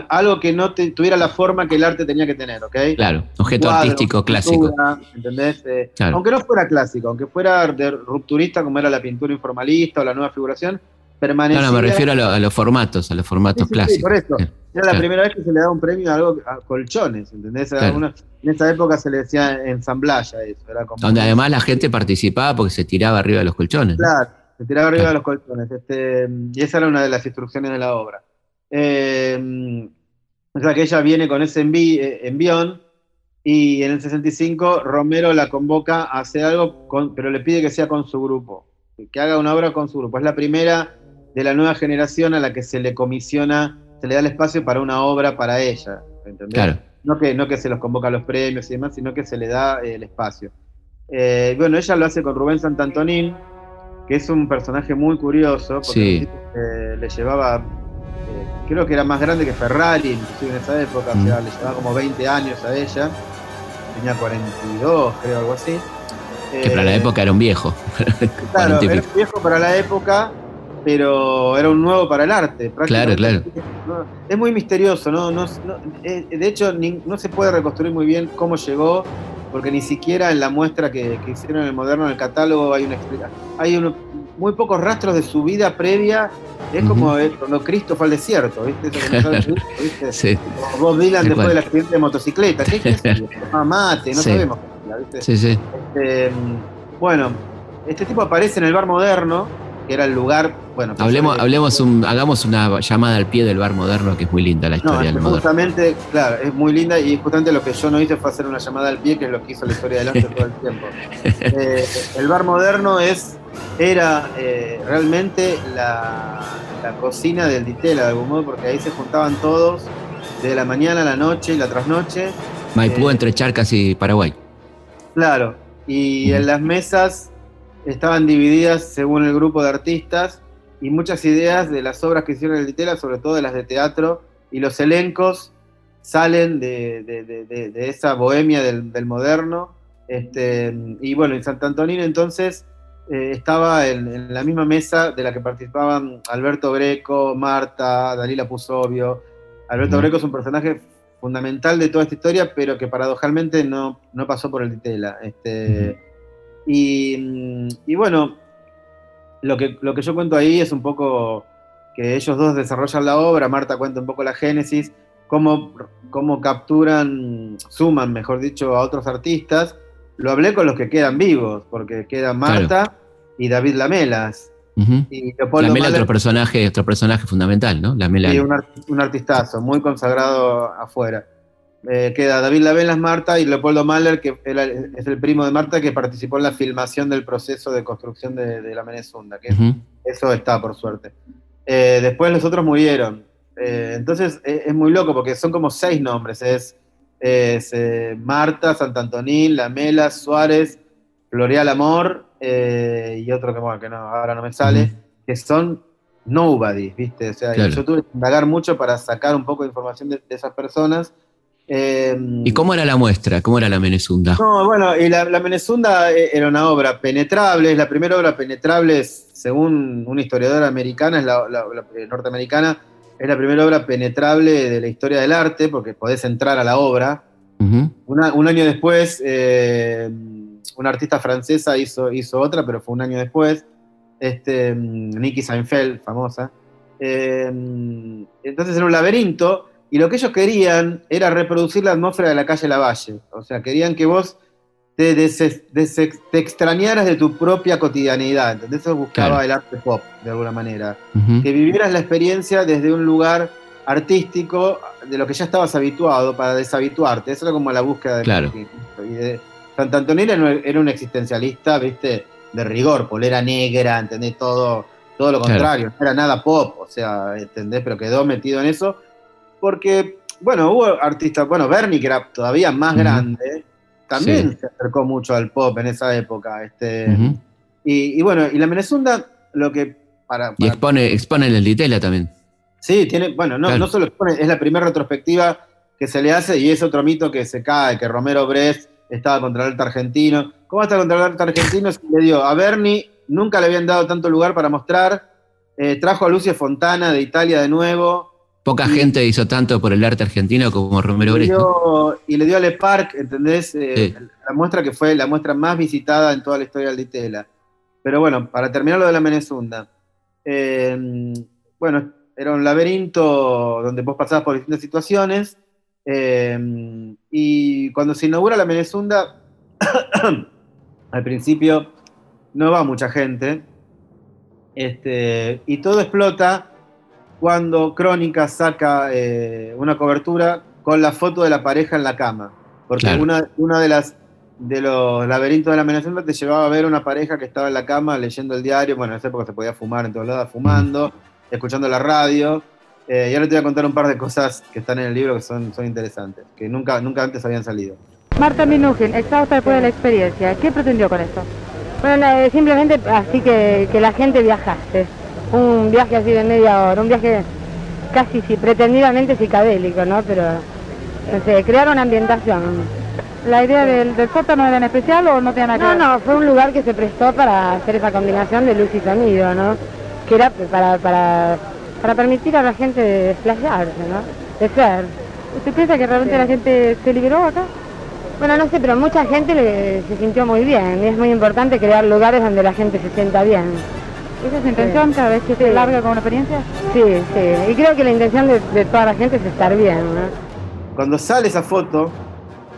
algo que no tuviera la forma que el arte tenía que tener, ¿ok? Claro, objeto artístico clásico. ¿Entendés? Eh, aunque no fuera clásico, aunque fuera de rupturista como era la pintura informalista o la nueva figuración, permanecía. No, no, me refiero a, los formatos, a los formatos clásicos. por eso. Era la primera vez que se le daba un premio a algo a colchones, ¿entendés? en esa época se le decía ensamblaya eso. Era como Donde además la gente participaba porque se tiraba arriba de los colchones. Claro, se tiraba arriba de los colchones. Este, y esa era una de las instrucciones de la obra. Eh, o sea que ella viene con ese eh, envión y en el 65 Romero la convoca a hacer algo, pero le pide que sea con su grupo, que haga una obra con su grupo. Es la primera de la nueva generación a la que se le comisiona, se le da el espacio para una obra para ella, ¿entendés? No que, no que se los convoca a los premios y demás, sino que se le da eh, el espacio. Eh, bueno, ella lo hace con Rubén Santantonín, que es un personaje muy curioso, porque le llevaba creo que era más grande que Ferrari, inclusive en esa época, o sea, mm. le llevaba como 20 años a ella, tenía 42, creo, algo así. Que para la eh, época era un viejo. claro, era un viejo para la época, pero era un nuevo para el arte. Claro, claro. Es muy misterioso, ¿no? no, eh, de hecho, no se puede reconstruir muy bien cómo llegó, porque ni siquiera en la muestra que, hicieron en el moderno, en el catálogo, hay una explicación. Hay uno, muy pocos rastros de su vida previa. Es como cuando Cristo fue al desierto, ¿viste? ¿viste? Sí. Bob Dylan después del accidente de motocicleta. ¿Qué es eso? mate, no sabemos. ¿viste? Sí, sí. Este, bueno, este tipo aparece en el bar moderno, que era el lugar. Bueno, hablemos, hablemos un, hagamos una llamada al pie del bar moderno, que es muy linda la historia del moderno. Justamente, claro, es muy linda y justamente lo que yo no hice fue hacer una llamada al pie, que es lo que hizo la historia del arte todo el tiempo. Eh, el bar moderno es era eh, realmente la, cocina del Ditela, de algún modo, porque ahí se juntaban todos, de la mañana a la noche y la trasnoche. Maipú eh, entre Charcas y Paraguay. Claro, y en las mesas estaban divididas según el grupo de artistas y muchas ideas de las obras que hicieron el Ditela, sobre todo de las de teatro, y los elencos salen de, esa bohemia del, moderno. Este, y bueno, en Sant Antonino entonces eh, estaba en, la misma mesa de la que participaban Alberto Greco, Marta, Dalila Pusovio. Alberto Greco es un personaje fundamental de toda esta historia, pero que paradojalmente no, no pasó por el Ditela. Este, y, bueno, lo que, lo que yo cuento ahí es un poco que ellos dos desarrollan la obra, Marta cuenta un poco la génesis, cómo, cómo capturan, suman, mejor dicho, a otros artistas. Lo hablé con los que quedan vivos, porque queda Marta, y David Lamelas. y Lamela otro personaje, otro personaje fundamental, ¿no? Lamela. Sí, un, artistazo, muy consagrado afuera. Eh, queda David Lamelas, Marta y Leopoldo Mahler, que es el primo de Marta, que participó en la filmación del proceso de construcción de, la Menezunda, que eso está, por suerte. Eh, después los otros murieron. Eh, entonces es, muy loco porque son como seis nombres. Es, es Marta, Santantonín, Lamelas, Suárez, L'Oreal Amor y otro que, bueno, que no, ahora no me sale, que son nobody, ¿viste? O sea, yo tuve que indagar mucho para sacar un poco de información de, esas personas. Eh, ¿Y cómo era la muestra? ¿Cómo era la Menezunda? No, bueno, y la, la Menezunda eh, era una obra penetrable, es la primera obra penetrable, según una historiadora americana, es la, norteamericana, es la primera obra penetrable de la historia del arte, porque podés entrar a la obra. un año después, una artista francesa hizo, hizo otra, pero fue un año después, este, Nikki Seinfeld, famosa. Em, entonces era un laberinto, y lo que ellos querían era reproducir la atmósfera de la calle Lavalle. O sea, querían que vos te, te extrañaras de tu propia cotidianidad. Entonces eso buscaba el arte pop, de alguna manera. Que vivieras la experiencia desde un lugar artístico de lo que ya estabas habituado para deshabituarte. Eso era como la búsqueda de, claro. de, Santantonera era un existencialista, viste, de rigor, polera negra, ¿entendés? Todo, todo lo contrario, no era nada pop, o sea, ¿entendés? Pero quedó metido en eso, porque, bueno, hubo artistas, bueno, Bernie, que era todavía más grande, también se acercó mucho al pop en esa época, este, y, bueno, y la Menezunda, lo que para, y expone, expone en el Ditela también. Sí, tiene, bueno, no, no solo expone, es la primera retrospectiva que se le hace y es otro mito que se cae, que Romero Brest estaba contra el arte argentino. ¿Cómo está contra el arte argentino? Se le dio a Bernie, nunca le habían dado tanto lugar para mostrar. Eh, trajo a Lucio Fontana de Italia de nuevo. Poca gente hizo tanto por el arte argentino como Romero Brito. Y le dio a Le Parc, ¿entendés? Eh, la muestra que fue la muestra más visitada en toda la historia del Ditela. Pero bueno, para terminar lo de la Menezunda. Eh, bueno, era un laberinto donde vos pasabas por distintas situaciones. eh, y cuando se inaugura la Menezunda, al principio no va mucha gente. Este, y todo explota cuando Crónica saca eh, una cobertura con la foto de la pareja en la cama. Porque Claro. una, una de las de los laberintos de la Menezunda te llevaba a ver una pareja que estaba en la cama leyendo el diario. Bueno, en esa época se podía fumar en todos lados, fumando, escuchando la radio. Eh, y ahora te voy a contar un par de cosas que están en el libro que son, son interesantes, que nunca, nunca antes habían salido. Marta Minujín, exhausta después de la experiencia, ¿qué pretendió con esto? Bueno, simplemente así que, que la gente viajase. Un viaje así de media hora, un viaje casi sí, pretendidamente psicadélico, ¿no? Pero, no sé, crear una ambientación. ¿La idea del, del sótano era en especial o no tiene nada que No, ver? no, fue un lugar que se prestó para hacer esa combinación de luz y sonido, ¿no? Que era para, para, para permitir a la gente desplayarse, ¿no? De ser. ¿Usted piensa que realmente la gente se liberó acá? Bueno, no sé, pero mucha gente le- se sintió muy bien y es muy importante crear lugares donde la gente se sienta bien. ¿Esa es su intención cada vez que se Sí. larga con una experiencia? Sí, sí, y creo que la intención de, de toda la gente es estar bien, ¿no? Cuando sale esa foto,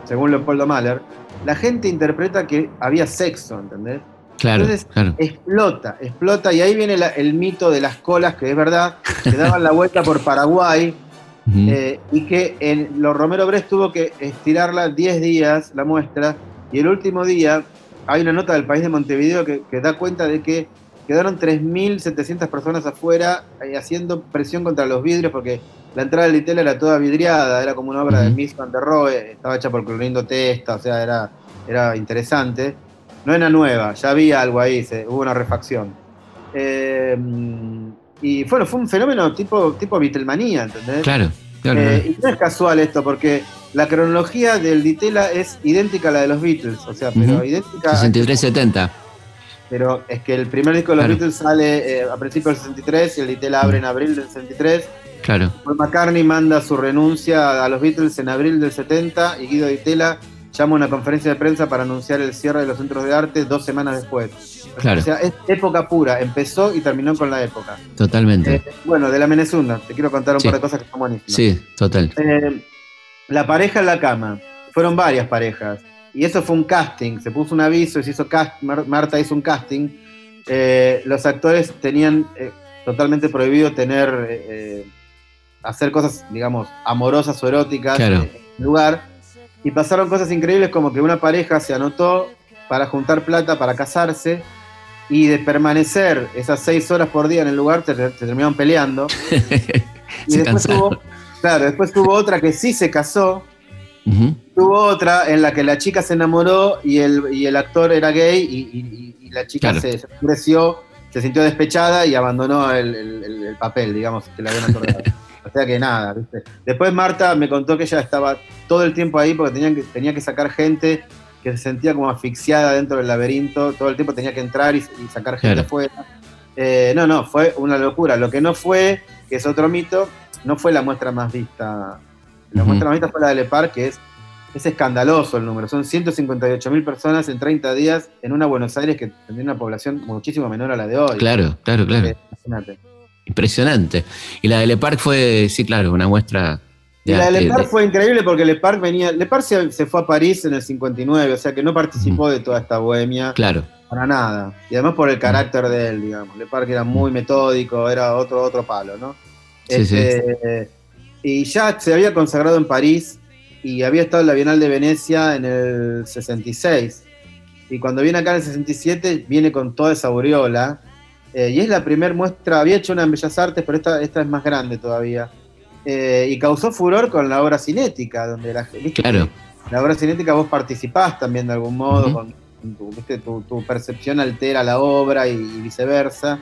según Leopoldo Mahler, la gente interpreta que había sexo, ¿entendés? Claro, Entonces, claro. Explota, explota, y ahí viene la- el mito de las colas, que es verdad, que daban la vuelta por Paraguay, eh, y que en, los Romero Brest tuvo que estirarla 10 días, la muestra, y el último día hay una nota del país de Montevideo que, que da cuenta de que quedaron 3.700 personas afuera eh, haciendo presión contra los vidrios porque la entrada del Litel era toda vidriada, era como una obra de. Miss Van der Rohe, estaba hecha por Clorindo Testa, o sea, era, era interesante. No era nueva, ya había algo ahí, se- hubo una refacción. Eh, y bueno, fue un fenómeno tipo, tipo Beatlemanía, ¿entendés? Claro, claro. Eh, y no es casual esto, porque la cronología del Ditela es idéntica a la de los Beatles, o sea, pero Ujú. idéntica. 63-70. Pero es que el primer disco de los Claro. Beatles sale eh, a principios del 63 y el Ditela abre en abril del 63. Claro. Paul McCartney manda su renuncia a los Beatles en abril del 70 y Guido Ditela llama a una conferencia de prensa para anunciar el cierre de los centros de arte dos semanas después. Claro. O sea, es época pura, empezó y terminó con la época. Totalmente. Eh, bueno, de la Menezunda, te quiero contar un Sí. par de cosas que son buenísimas. Sí, total. Eh, la pareja en la cama. Fueron varias parejas. Y eso fue un casting. Se puso un aviso y se hizo cast Mar- Marta hizo un casting. Eh, los actores tenían eh, totalmente prohibido tener. eh, hacer cosas, digamos, amorosas o eróticas Claro. en el lugar. Y pasaron cosas increíbles como que una pareja se anotó para juntar plata para casarse. Y de permanecer esas seis horas por día en el lugar, se, terminaron peleando. Y después cansaron. tuvo, claro, después tuvo otra que sí se casó, Ujú. Tuvo otra en la que la chica se enamoró y el, y el actor era gay y, y- y la chica Claro. se, se enfureció, se sintió despechada y abandonó el, el- el- el papel, digamos, que le habían otorgado. o sea que nada, ¿viste? Después Marta me contó que ella estaba todo el tiempo ahí porque tenían que, tenía que sacar gente que se sentía como asfixiada dentro del laberinto, todo el tiempo tenía que entrar y, y sacar gente Claro. afuera. Eh, no, no, fue una locura. Lo que no fue, que es otro mito, no fue la muestra más vista. La muestra más vista fue la de Lepar, que es, es escandaloso el número. Son 158 mil personas en 30 días en una Buenos Aires que tendría una población muchísimo menor a la de hoy. Claro, claro, claro. Eh, imagínate. Impresionante. Y la de Le Parc fue, sí, claro, una muestra Y la de Lepar de- fue increíble porque Lepar venía. Lepar se, se fue a París en el 59, o sea que no participó de toda esta bohemia. Claro, Para nada. Y además por el carácter de él, digamos. Le Parque era muy metódico, era otro, otro palo, ¿no? Sí, Este, Y ya se había consagrado en París y había estado en la Bienal de Venecia en el 66. Y cuando viene acá en el 67, viene con toda esa aureola. Eh, y es la primera muestra, había hecho una en Bellas Artes, pero esta, esta es más grande todavía. Eh, y causó furor con la obra cinética, donde la, ¿viste? claro. la obra cinética vos participás también de algún modo, con tu, ¿viste? tu, tu percepción altera la obra y, y viceversa.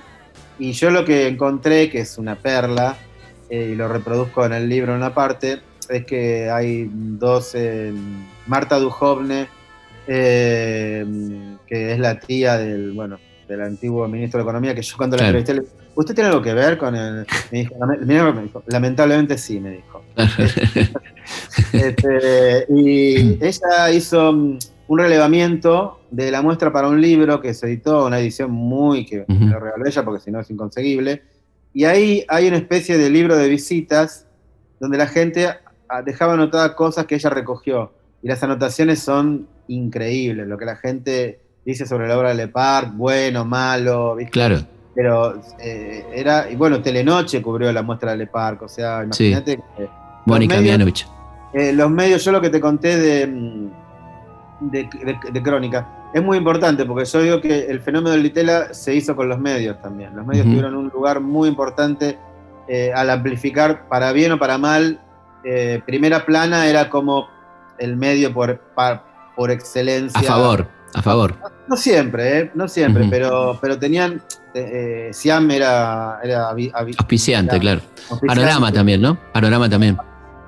Y yo lo que encontré, que es una perla, eh, y lo reproduzco en el libro en una parte, es que hay dos, eh, Marta Dujovne, eh, que es la tía del, bueno, del antiguo ministro de Economía, que yo cuando la Claro. entrevisté, le- ¿usted tiene algo que ver con el...? Me dijo, "Lame- mirá, me dijo, lamentablemente sí, me dijo. Este, y ella hizo mm, un relevamiento de la muestra para un libro que se editó, una edición muy que me lo regaló ella porque si no es inconseguible. Y ahí hay una especie de libro de visitas donde la gente dejaba anotadas cosas que ella recogió. Y las anotaciones son increíbles, lo que la gente dice sobre la obra de Lepard, bueno, malo, ¿viste? Claro, Pero eh, era, y bueno, Telenoche cubrió la muestra de Leparc, o sea, Sí. imagínate que Mónica Mianovich. eh, los medios, yo lo que te conté de, de, de- de crónica, es muy importante porque yo digo que el fenómeno del Litela se hizo con los medios también. Los medios tuvieron un lugar muy importante eh, al amplificar, para bien o para mal, eh, primera plana era como el medio por, por excelencia. A favor, a favor. No siempre, ¿eh? No siempre, pero, pero tenían. Eh, eh, Siam era, era Auspiciante, claro. Panorama también, ¿no? Panorama también.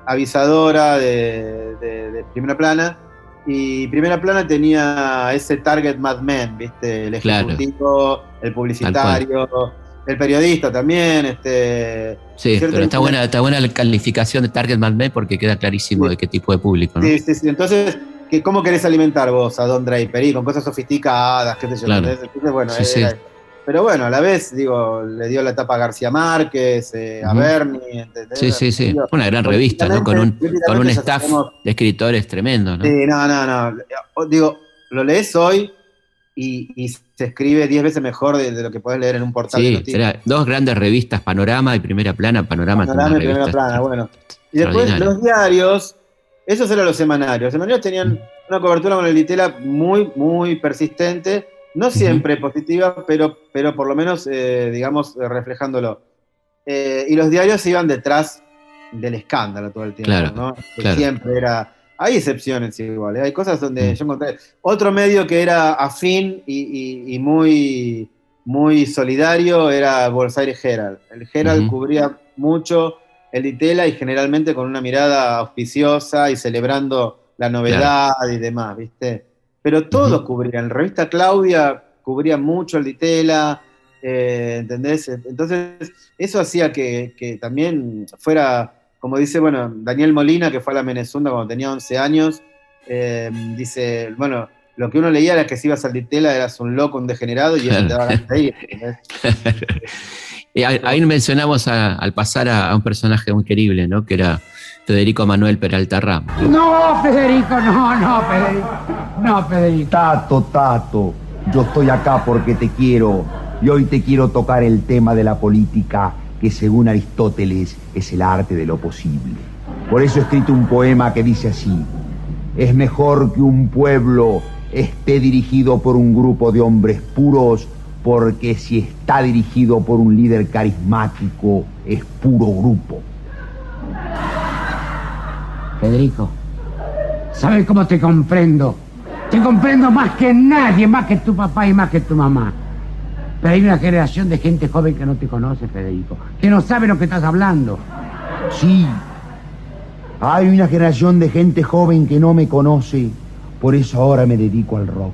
avisadora de, de- de primera plana. Y primera plana tenía ese target Mad Men, ¿viste? El Claro. ejecutivo, el publicitario, el periodista también. Este, Sí, pero está el- buena, está buena la calificación de Target Mad Men porque queda clarísimo Sí. de qué tipo de público, ¿no? sí, sí, sí. Entonces, ¿qué, ¿cómo querés alimentar vos a Don Draper? Y con cosas sofisticadas, qué sé yo. Claro. ¿entendés? Entonces, bueno, Sí, sí. Pero bueno, a la vez, digo, le dio la etapa a García Márquez, eh, a. Bernie, ¿entendés? Sí, sí, sí. Digo, Una gran revista, ¿no? Con un, con un staff de escritores tremendo, ¿no? Sí, no, no, no. Digo, lo lees hoy y, y se escribe 10 veces mejor de, de lo que podés leer en un portal de Sí, noticias. era dos grandes revistas, Panorama y Primera Plana. Panorama, Panorama y primera plana, bueno. Y después los diarios, esos eran los semanarios. Los semanarios tenían una cobertura con el Ditela muy, muy persistente, no siempre positiva, pero, pero por lo menos, eh, digamos, reflejándolo. Eh, y los diarios iban detrás del escándalo todo el tiempo, Claro, ¿no? Que claro. Siempre era. Hay excepciones igual, ¿eh? hay cosas donde Mm. yo encontré. Otro medio que era afín y, y- y muy, muy solidario era Buenos Aires Herald. El Herald cubría mucho el Ditela y generalmente con una mirada auspiciosa y celebrando la novedad y demás, ¿viste? Pero todos Ujú. cubrían. La revista Claudia cubría mucho el Ditela, eh, ¿entendés? Entonces, eso hacía que, que también fuera, como dice, bueno, Daniel Molina, que fue a la Menezunda cuando tenía 11 años, eh, dice, bueno, lo que uno leía era que si ibas al Ditela eras un loco, un degenerado, y eso Claro. te daba ganas de. Y ahí, ahí mencionamos a- al pasar a, a un personaje muy querible, ¿no? Que era Federico Manuel Peralta Ramos. No, Federico, no, no, Federico. No, Federico. Tato, Tato, yo estoy acá porque te quiero y hoy te quiero tocar el tema de la política que según Aristóteles es el arte de lo posible. Por eso he escrito un poema que dice así, es mejor que un pueblo esté dirigido por un grupo de hombres puros porque si está dirigido por un líder carismático es puro grupo. Federico, ¿sabes cómo te comprendo? Te comprendo más que nadie, más que tu papá y más que tu mamá. Pero hay una generación de gente joven que no te conoce, Federico, que no sabe lo que estás hablando. Sí, hay una generación de gente joven que no me conoce, por eso ahora me dedico al rock.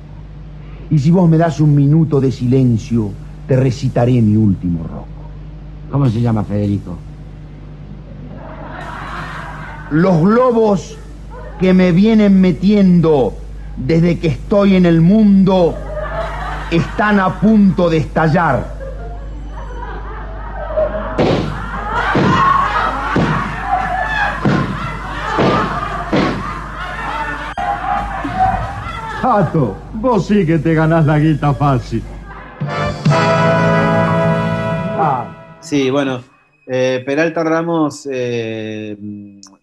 Y si vos me das un minuto de silencio, te recitaré mi último rock. ¿Cómo se llama, Federico? Los globos que me vienen metiendo desde que estoy en el mundo están a punto de estallar. Tato, vos sí que te ganás la guita fácil. Sí, bueno, eh, Peralta Ramos, eh,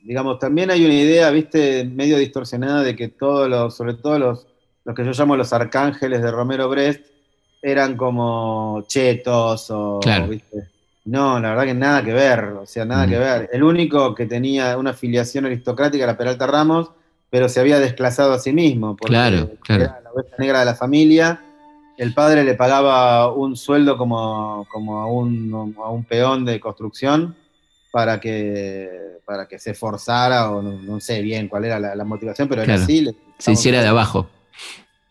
digamos, también hay una idea, viste, medio distorsionada de que todos los, sobre todo los, los que yo llamo los arcángeles de Romero Brest, eran como chetos o, Claro. ¿viste? No, la verdad que nada que ver, o sea, nada Mm. que ver. El único que tenía una afiliación aristocrática era Peralta Ramos, pero se había desclasado a sí mismo, porque Claro, claro. era la oveja negra de la familia. El padre le pagaba un sueldo como, como a, un, a un peón de construcción para que, para que se esforzara, o no, no sé bien cuál era la, la motivación, pero era Claro. así. le- Se hiciera de abajo.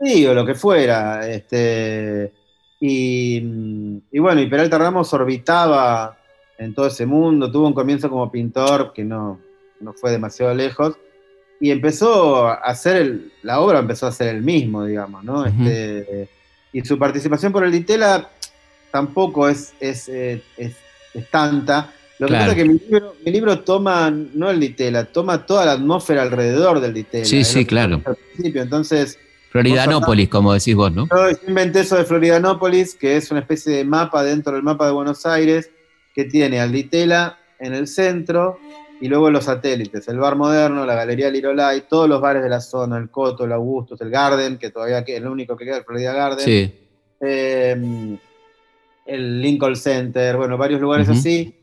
Sí, o lo que fuera. Este, y, y bueno, y Peralta Ramos orbitaba en todo ese mundo, tuvo un comienzo como pintor que no, no fue demasiado lejos, y empezó a hacer, el- la obra empezó a ser el mismo, digamos, ¿no? Este, y su participación por el Ditela tampoco es, es, eh, es- es tanta. Lo que Claro. pasa es que mi libro, mi libro toma, no el Ditela, toma toda la atmósfera alrededor del Ditela. Sí, sí, claro. Al principio, entonces... Floridanópolis, como decís vos, ¿no? Yo inventé eso de Floridanópolis, que es una especie de mapa dentro del mapa de Buenos Aires, que tiene al Ditela en el centro y luego los satélites, el bar moderno, la Galería Lirolay, todos los bares de la zona, el Coto, el Augustus, el Garden, que todavía es el único que queda, el Florida Garden, Sí. eh, el Lincoln Center, bueno, varios lugares así.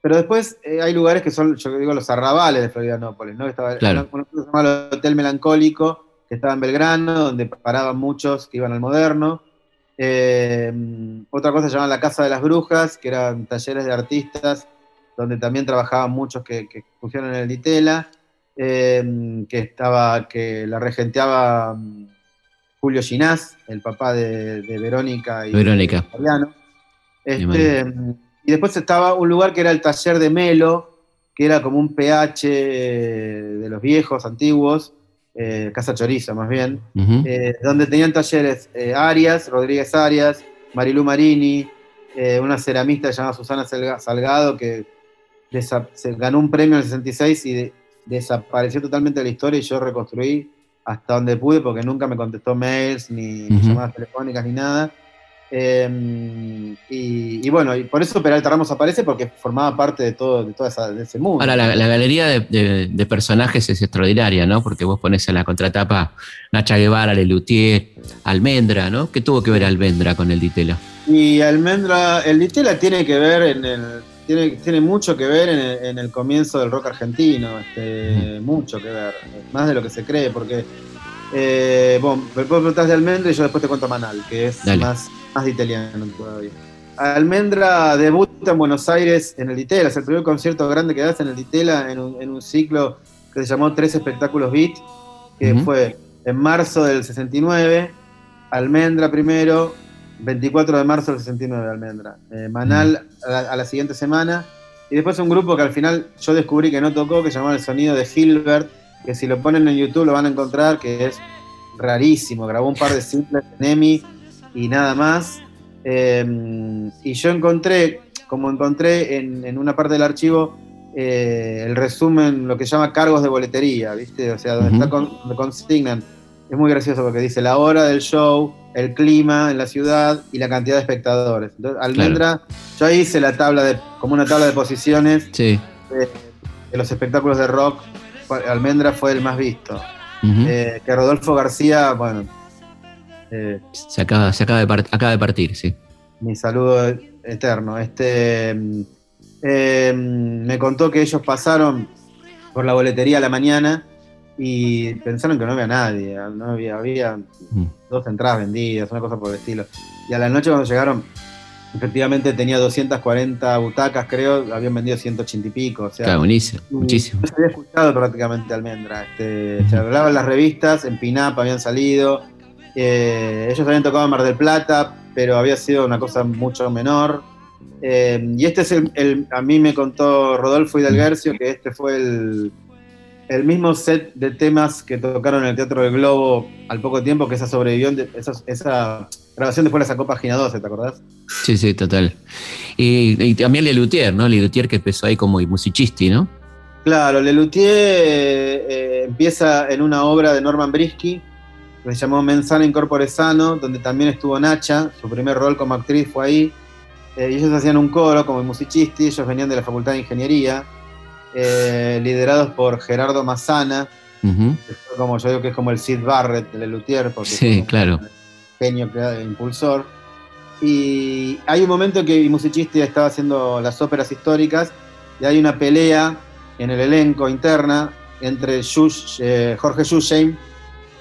Pero después eh, hay lugares que son, yo digo, los arrabales de Floridanópolis, ¿no? Estaba, Claro. cosa que se llama el Hotel Melancólico, que estaba en Belgrano, donde paraban muchos que iban al moderno. Eh, otra cosa se llama la Casa de las Brujas, que eran talleres de artistas, donde también trabajaban muchos que, que pusieron en el Ditela, eh, que estaba, que la regenteaba mm, Julio Ginás, el papá de, de Verónica y Verónica. Este, y después estaba un lugar que era el taller de Melo, que era como un PH de los viejos, antiguos, eh, Casa Chorizo más bien, eh, donde tenían talleres eh, Arias, Rodríguez Arias, Marilú Marini, eh, una ceramista llamada Susana Salgado, que se ganó un premio en el 66 y de- desapareció totalmente de la historia y yo reconstruí hasta donde pude porque nunca me contestó mails, ni llamadas telefónicas, ni nada. Eh, y, y bueno, y por eso Peralta Ramos aparece porque formaba parte de todo, de toda esa- de ese mundo. Ahora, la, la galería de, de- de personajes es extraordinaria, ¿no? Porque vos pones en la contratapa Nacha Guevara, Lelutier, Almendra, ¿no? ¿Qué tuvo que ver Almendra con el Ditela? Y Almendra, el Ditela tiene que ver en el. Tiene, tiene mucho que ver en el, en el comienzo del rock argentino, este, mucho que ver, más de lo que se cree, porque, eh, bueno, me puedo preguntar de Almendra y yo después te cuento Manal, que es Dale. más, más de italiano todavía. Almendra debuta en Buenos Aires en el Ditela, es el primer concierto grande que hace en el Ditela, en un, en un ciclo que se llamó Tres Espectáculos Beat, que fue en marzo del 69, Almendra primero, 24 de marzo del 69 Almendra, Eh, Manal a la, a la siguiente semana, y después un grupo que al final yo descubrí que no tocó, que se llamaba El Sonido de Gilbert, que si lo ponen en YouTube lo van a encontrar, que es rarísimo, grabó un par de simples en EMI y nada más. Eh, y yo encontré, como encontré en, en una parte del archivo, eh, el resumen, lo que se llama cargos de boletería, ¿viste? O sea, donde, está con- donde consignan. Es muy gracioso porque dice la hora del show, el clima en la ciudad y la cantidad de espectadores. Entonces, Almendra, yo ahí hice la tabla de, como una tabla de posiciones Sí. de, de los espectáculos de rock. Almendra fue el más visto. Eh, que Rodolfo García, bueno, eh, se acaba, se acaba de, part- acaba de partir, sí. mi saludo eterno. Este, mm, eh, me contó que ellos pasaron por la boletería a la mañana y pensaron que no había nadie, no había, había Mm. dos entradas vendidas, una cosa por el estilo. Y a la noche cuando llegaron, efectivamente tenía 240 butacas, creo, habían vendido 180 y pico. O sea, Claro, buenísimo, y muchísimo. No se había escuchado prácticamente Almendra. Este, se hablaban las revistas, en Pinap habían salido. Eh, ellos habían tocado en Mar del Plata, pero había sido una cosa mucho menor. Eh, y este es el, el- A mí me contó Rodolfo Hidalguercio que este fue el, el mismo set de temas que tocaron en el Teatro del Globo al poco tiempo, que esa sobrevivió. esa, esa grabación después la sacó Página 12, ¿te acordás? Sí, sí, total. Y, y también Lelutier, ¿no? Lelutier que empezó ahí como musicisti, ¿no? Claro, Lelutier eh, empieza en una obra de Norman Brisky que se llamó Mensana Incorpore Sano, donde también estuvo Nacha, su primer rol como actriz fue ahí. Eh, y ellos hacían un coro como musicisti, ellos venían de la Facultad de Ingeniería, eh, liderados por Gerardo Massana, como yo digo que es como el Sid Barrett de Lelutier, porque Sí, fue claro. un genio creado- impulsor. Y hay un momento que musicisti estaba haciendo las óperas históricas y hay una pelea en el elenco interna entre eh, Jorge Shusheim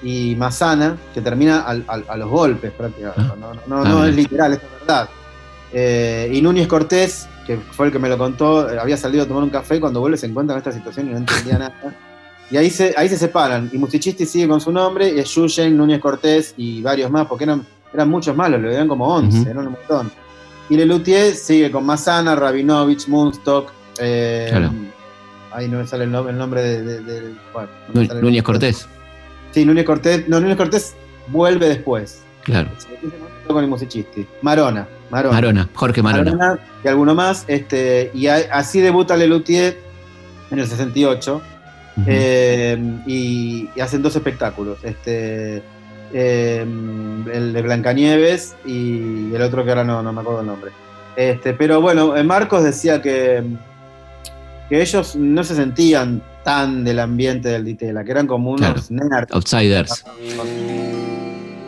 y Massana, que termina al- al- a los golpes prácticamente. Ah. No, no- no- Ah, no es literal, es verdad. Eh, y Núñez Cortés, que fue el que me lo contó, eh, había salido a tomar un café y cuando vuelve se encuentra en esta situación y no entendía nada. Y ahí se, ahí se separan. Y Musicisti sigue con su nombre, y es Yuyen, Núñez Cortés y varios más, porque eran, eran muchos más, lo eran como 11, Ujú. eran un montón. Y Lelutier sigue con Massana, Rabinovich, Moonstock, eh, Claro. ahí no me sale el nombre, el nombre de, bueno, no Núñez. Cortés, Sí, Núñez Cortés, no, Núñez Cortés vuelve después. claro. Con el musicisti. Marona, Marona. Marona, Jorge Marona. y alguno más, este, y a- así debuta Lelutier en el 68, Ujú. eh, y, y hacen dos espectáculos, este, eh, el de Blancanieves y el otro que ahora no, no me acuerdo el nombre. Este, pero bueno, eh, Marcos decía que, que ellos no se sentían tan del ambiente del Ditela, que eran como unos nerds. Outsiders.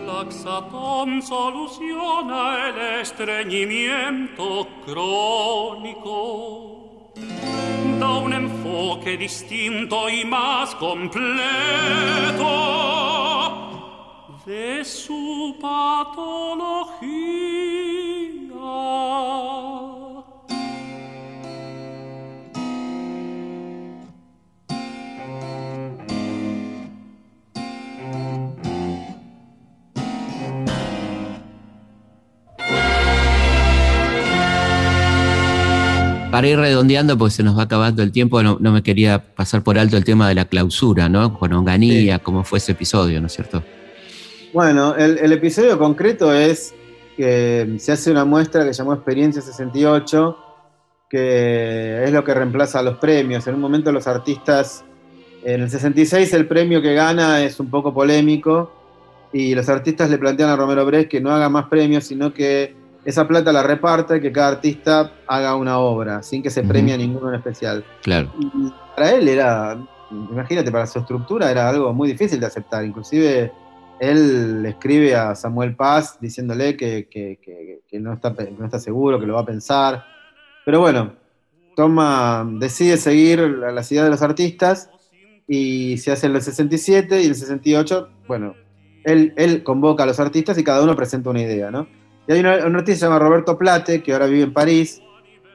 Laxatón soluciona el estreñimiento crónico. Da un enfoque distinto y más completo de su patología. Para ir redondeando, porque se nos va acabando el tiempo, no, no me quería pasar por alto el tema de la clausura, ¿no? Con Onganía, cómo fue ese episodio, ¿no es cierto? Bueno, el, el episodio concreto es que se hace una muestra que llamó Experiencia 68, que es lo que reemplaza a los premios. En un momento los artistas, en el 66 el premio que gana es un poco polémico y los artistas le plantean a Romero Brest que no haga más premios, sino que esa plata la reparta y que cada artista haga una obra, sin que se premie a ninguno en especial. Claro. Y para él era, imagínate, para su estructura era algo muy difícil de aceptar. Inclusive él le escribe a Samuel Paz diciéndole que, que- que- que no, está, no está seguro, que lo va a pensar. Pero bueno, toma, decide seguir la- las ideas de los artistas y se hace en el 67 y el 68, bueno, él, él convoca a los artistas y cada uno presenta una idea, ¿no? Y hay un artista que se llama Roberto Plate, que ahora vive en París,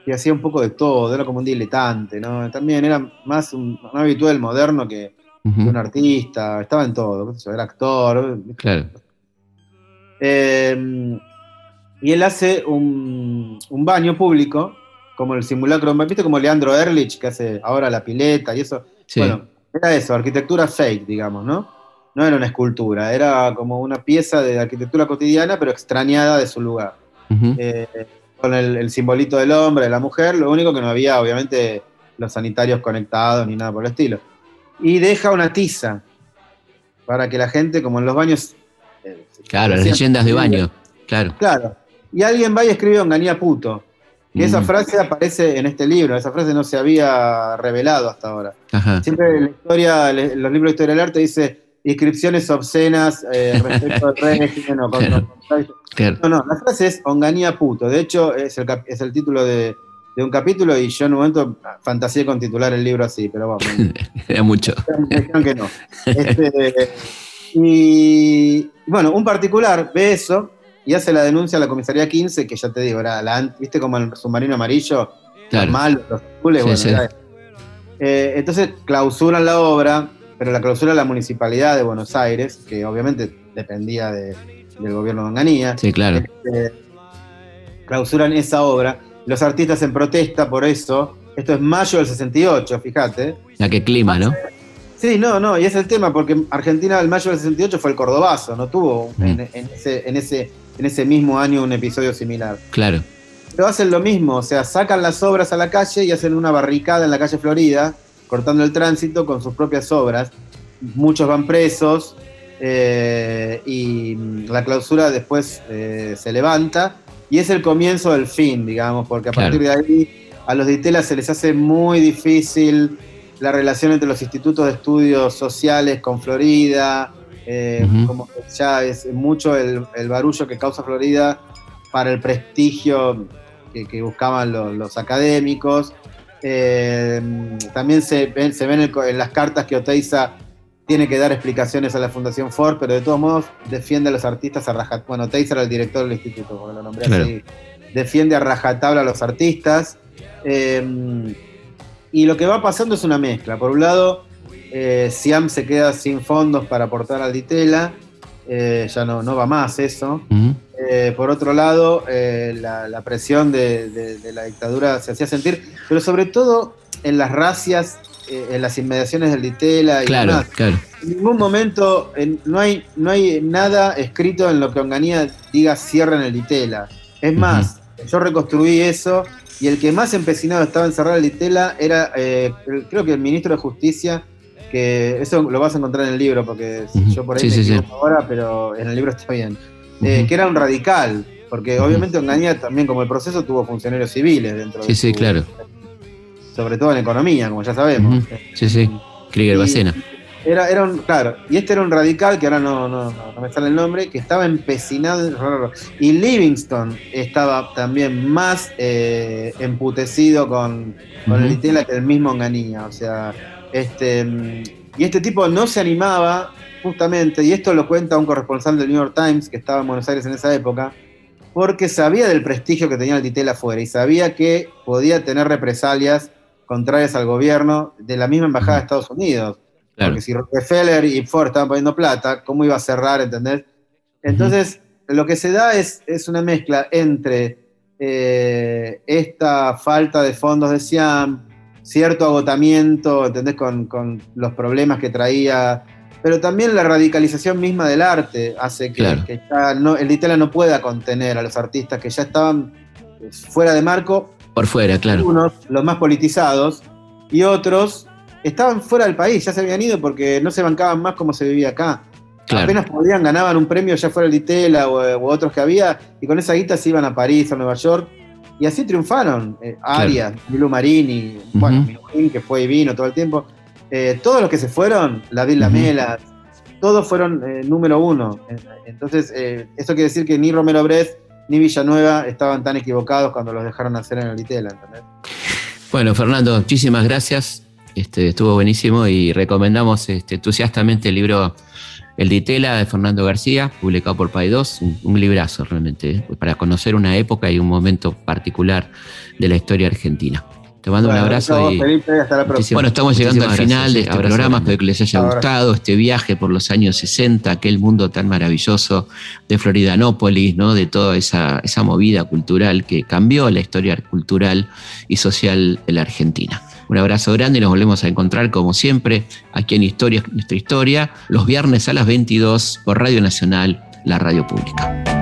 que hacía un poco de todo, era como un diletante, ¿no? También era más un, un habitual moderno que, un artista, estaba en todo, era actor. Claro. Eh, y él hace un, un baño público, como el simulacro, ¿viste? Como Leandro Ehrlich, que hace ahora la pileta y eso. Sí. Bueno, era eso, arquitectura fake, digamos, ¿no? No era una escultura, era como una pieza de arquitectura cotidiana, pero extrañada de su lugar. Eh, con el, el simbolito del hombre, de la mujer, lo único que no había, obviamente, los sanitarios conectados ni nada por el estilo. Y deja una tiza para que la gente, como en los baños. eh, Claro, las leyendas de baño. Claro. Claro. Y alguien va y escribe Onganía puto. Que esa Mm. frase aparece en este libro, esa frase no se había revelado hasta ahora. Ajá. Siempre en la historia, los libros de historia del arte dice inscripciones obscenas eh, respecto al régimen o Claro. No, no, la frase es Onganía puto. De hecho, es el, es el título de, de un capítulo y yo en un momento fantaseé con titular el libro así, pero vamos, Era mucho. me dijeron que no. Este, y bueno, un particular ve eso y hace la denuncia a la comisaría 15, que ya te digo, era la, viste como el submarino amarillo, Claro. los azules, Sí, bueno, sí. era eso. Eh, entonces clausuran la obra, pero la clausura la municipalidad de Buenos Aires, que obviamente dependía de- del gobierno de Onganía. Sí, claro. Eh, clausuran esa obra. Los artistas en protesta por eso. Esto es mayo del 68, fíjate. Ya que clima, ¿no? Sí, no, no, y es el tema, porque Argentina el mayo del 68 fue el Cordobazo, no tuvo Mm. en, en ese, en, ese, en ese mismo año un episodio similar. Claro. Pero hacen lo mismo, o sea, sacan las obras a la calle y hacen una barricada en la calle Florida, cortando el tránsito con sus propias obras. Muchos van presos eh, y la clausura después eh, se levanta y es el comienzo del fin, digamos, porque a Claro. partir de ahí a los de Itela se les hace muy difícil la relación entre los institutos de estudios sociales con Florida, eh, Ujú. como que ya es mucho el, el barullo que causa Florida para el prestigio que, que buscaban los, los académicos. Eh, también se ven, se ven en, las cartas que Oteiza tiene que dar explicaciones a la Fundación Ford, pero de todos modos defiende a los artistas a rajatabla. Bueno, Oteiza era el director del instituto, porque lo nombré Claro. así. Defiende a rajatabla a los artistas. Eh, y lo que va pasando es una mezcla. Por un lado, eh, Siam se queda sin fondos para aportar al Ditela. eh, ya no, no va más eso. Eh, por otro lado, eh, la, la presión de, de- de la dictadura se hacía sentir, pero sobre todo en las racias eh, en las inmediaciones del Ditela y Claro, demás. claro. En ningún momento en- no, hay, no hay nada escrito en lo que Onganía diga cierra en el Ditela. Es más, yo reconstruí eso y el que más empecinado estaba en cerrar el Ditela era, eh, el- creo que el ministro de Justicia, que eso lo vas a encontrar en el libro, porque yo por ahí Sí, me sí, ahora, pero en el libro está bien. Eh, que era un radical, porque obviamente Onganía también como el proceso tuvo funcionarios civiles dentro Sí, de sí, su- claro. sobre todo en economía, como ya sabemos. Sí, sí. Krieger Bacena. Era, era un, claro, y este era un radical, que ahora no, no, no, me sale el nombre, que estaba empecinado. Y Livingston estaba también más eh, emputecido con, con el. Itela que el mismo Onganía. O sea, este, mm, y este tipo no se animaba, justamente, y esto lo cuenta un corresponsal del New York Times que estaba en Buenos Aires en esa época, porque sabía del prestigio que tenía el Ditela afuera y sabía que podía tener represalias contrarias al gobierno de la misma embajada de Estados Unidos. Claro. Porque si Rockefeller y Ford estaban poniendo plata, ¿cómo iba a cerrar, entendés? Entonces, lo que se da es, es una mezcla entre eh, esta falta de fondos de Siam, cierto agotamiento, ¿entendés? Con, con los problemas que traía, pero también la radicalización misma del arte hace que, Claro. que ya no, el Ditela no pueda contener a los artistas que ya estaban eh, fuera de marco Por fuera, claro. unos, los más politizados, y otros estaban fuera del país, ya se habían ido porque no se bancaban más como se vivía acá. Claro. Apenas podían, ganaban un premio, ya fuera el Ditela o, o otros que había, y con esa guita se iban a París, a Nueva York, y así triunfaron. Eh, Arias, Milu Marini, bueno, que fue y vino todo el tiempo. Eh, todos los que se fueron, David Lamela, todos fueron eh, número uno. Entonces, eh, eso quiere decir que ni Romero Brest ni Villanueva estaban tan equivocados cuando los dejaron hacer en el Ditela, ¿entendés? Bueno, Fernando, muchísimas gracias. Este, estuvo buenísimo y recomendamos este, entusiastamente el libro El Ditela de Fernando García, publicado por Paidós, un, un librazo realmente, para conocer una época y un momento particular de la historia argentina. Te mando Bueno, un abrazo y Felipe, hasta la próxima. bueno, estamos llegando al final de este Abrazo programa, espero que les haya gustado este viaje por los años 60, aquel mundo tan maravilloso de Floridanópolis, ¿no? de toda esa, esa movida cultural que cambió la historia cultural y social de la Argentina. Un abrazo grande y nos volvemos a encontrar como siempre aquí en Historia, nuestra historia, los viernes a las 22 por Radio Nacional, la radio pública.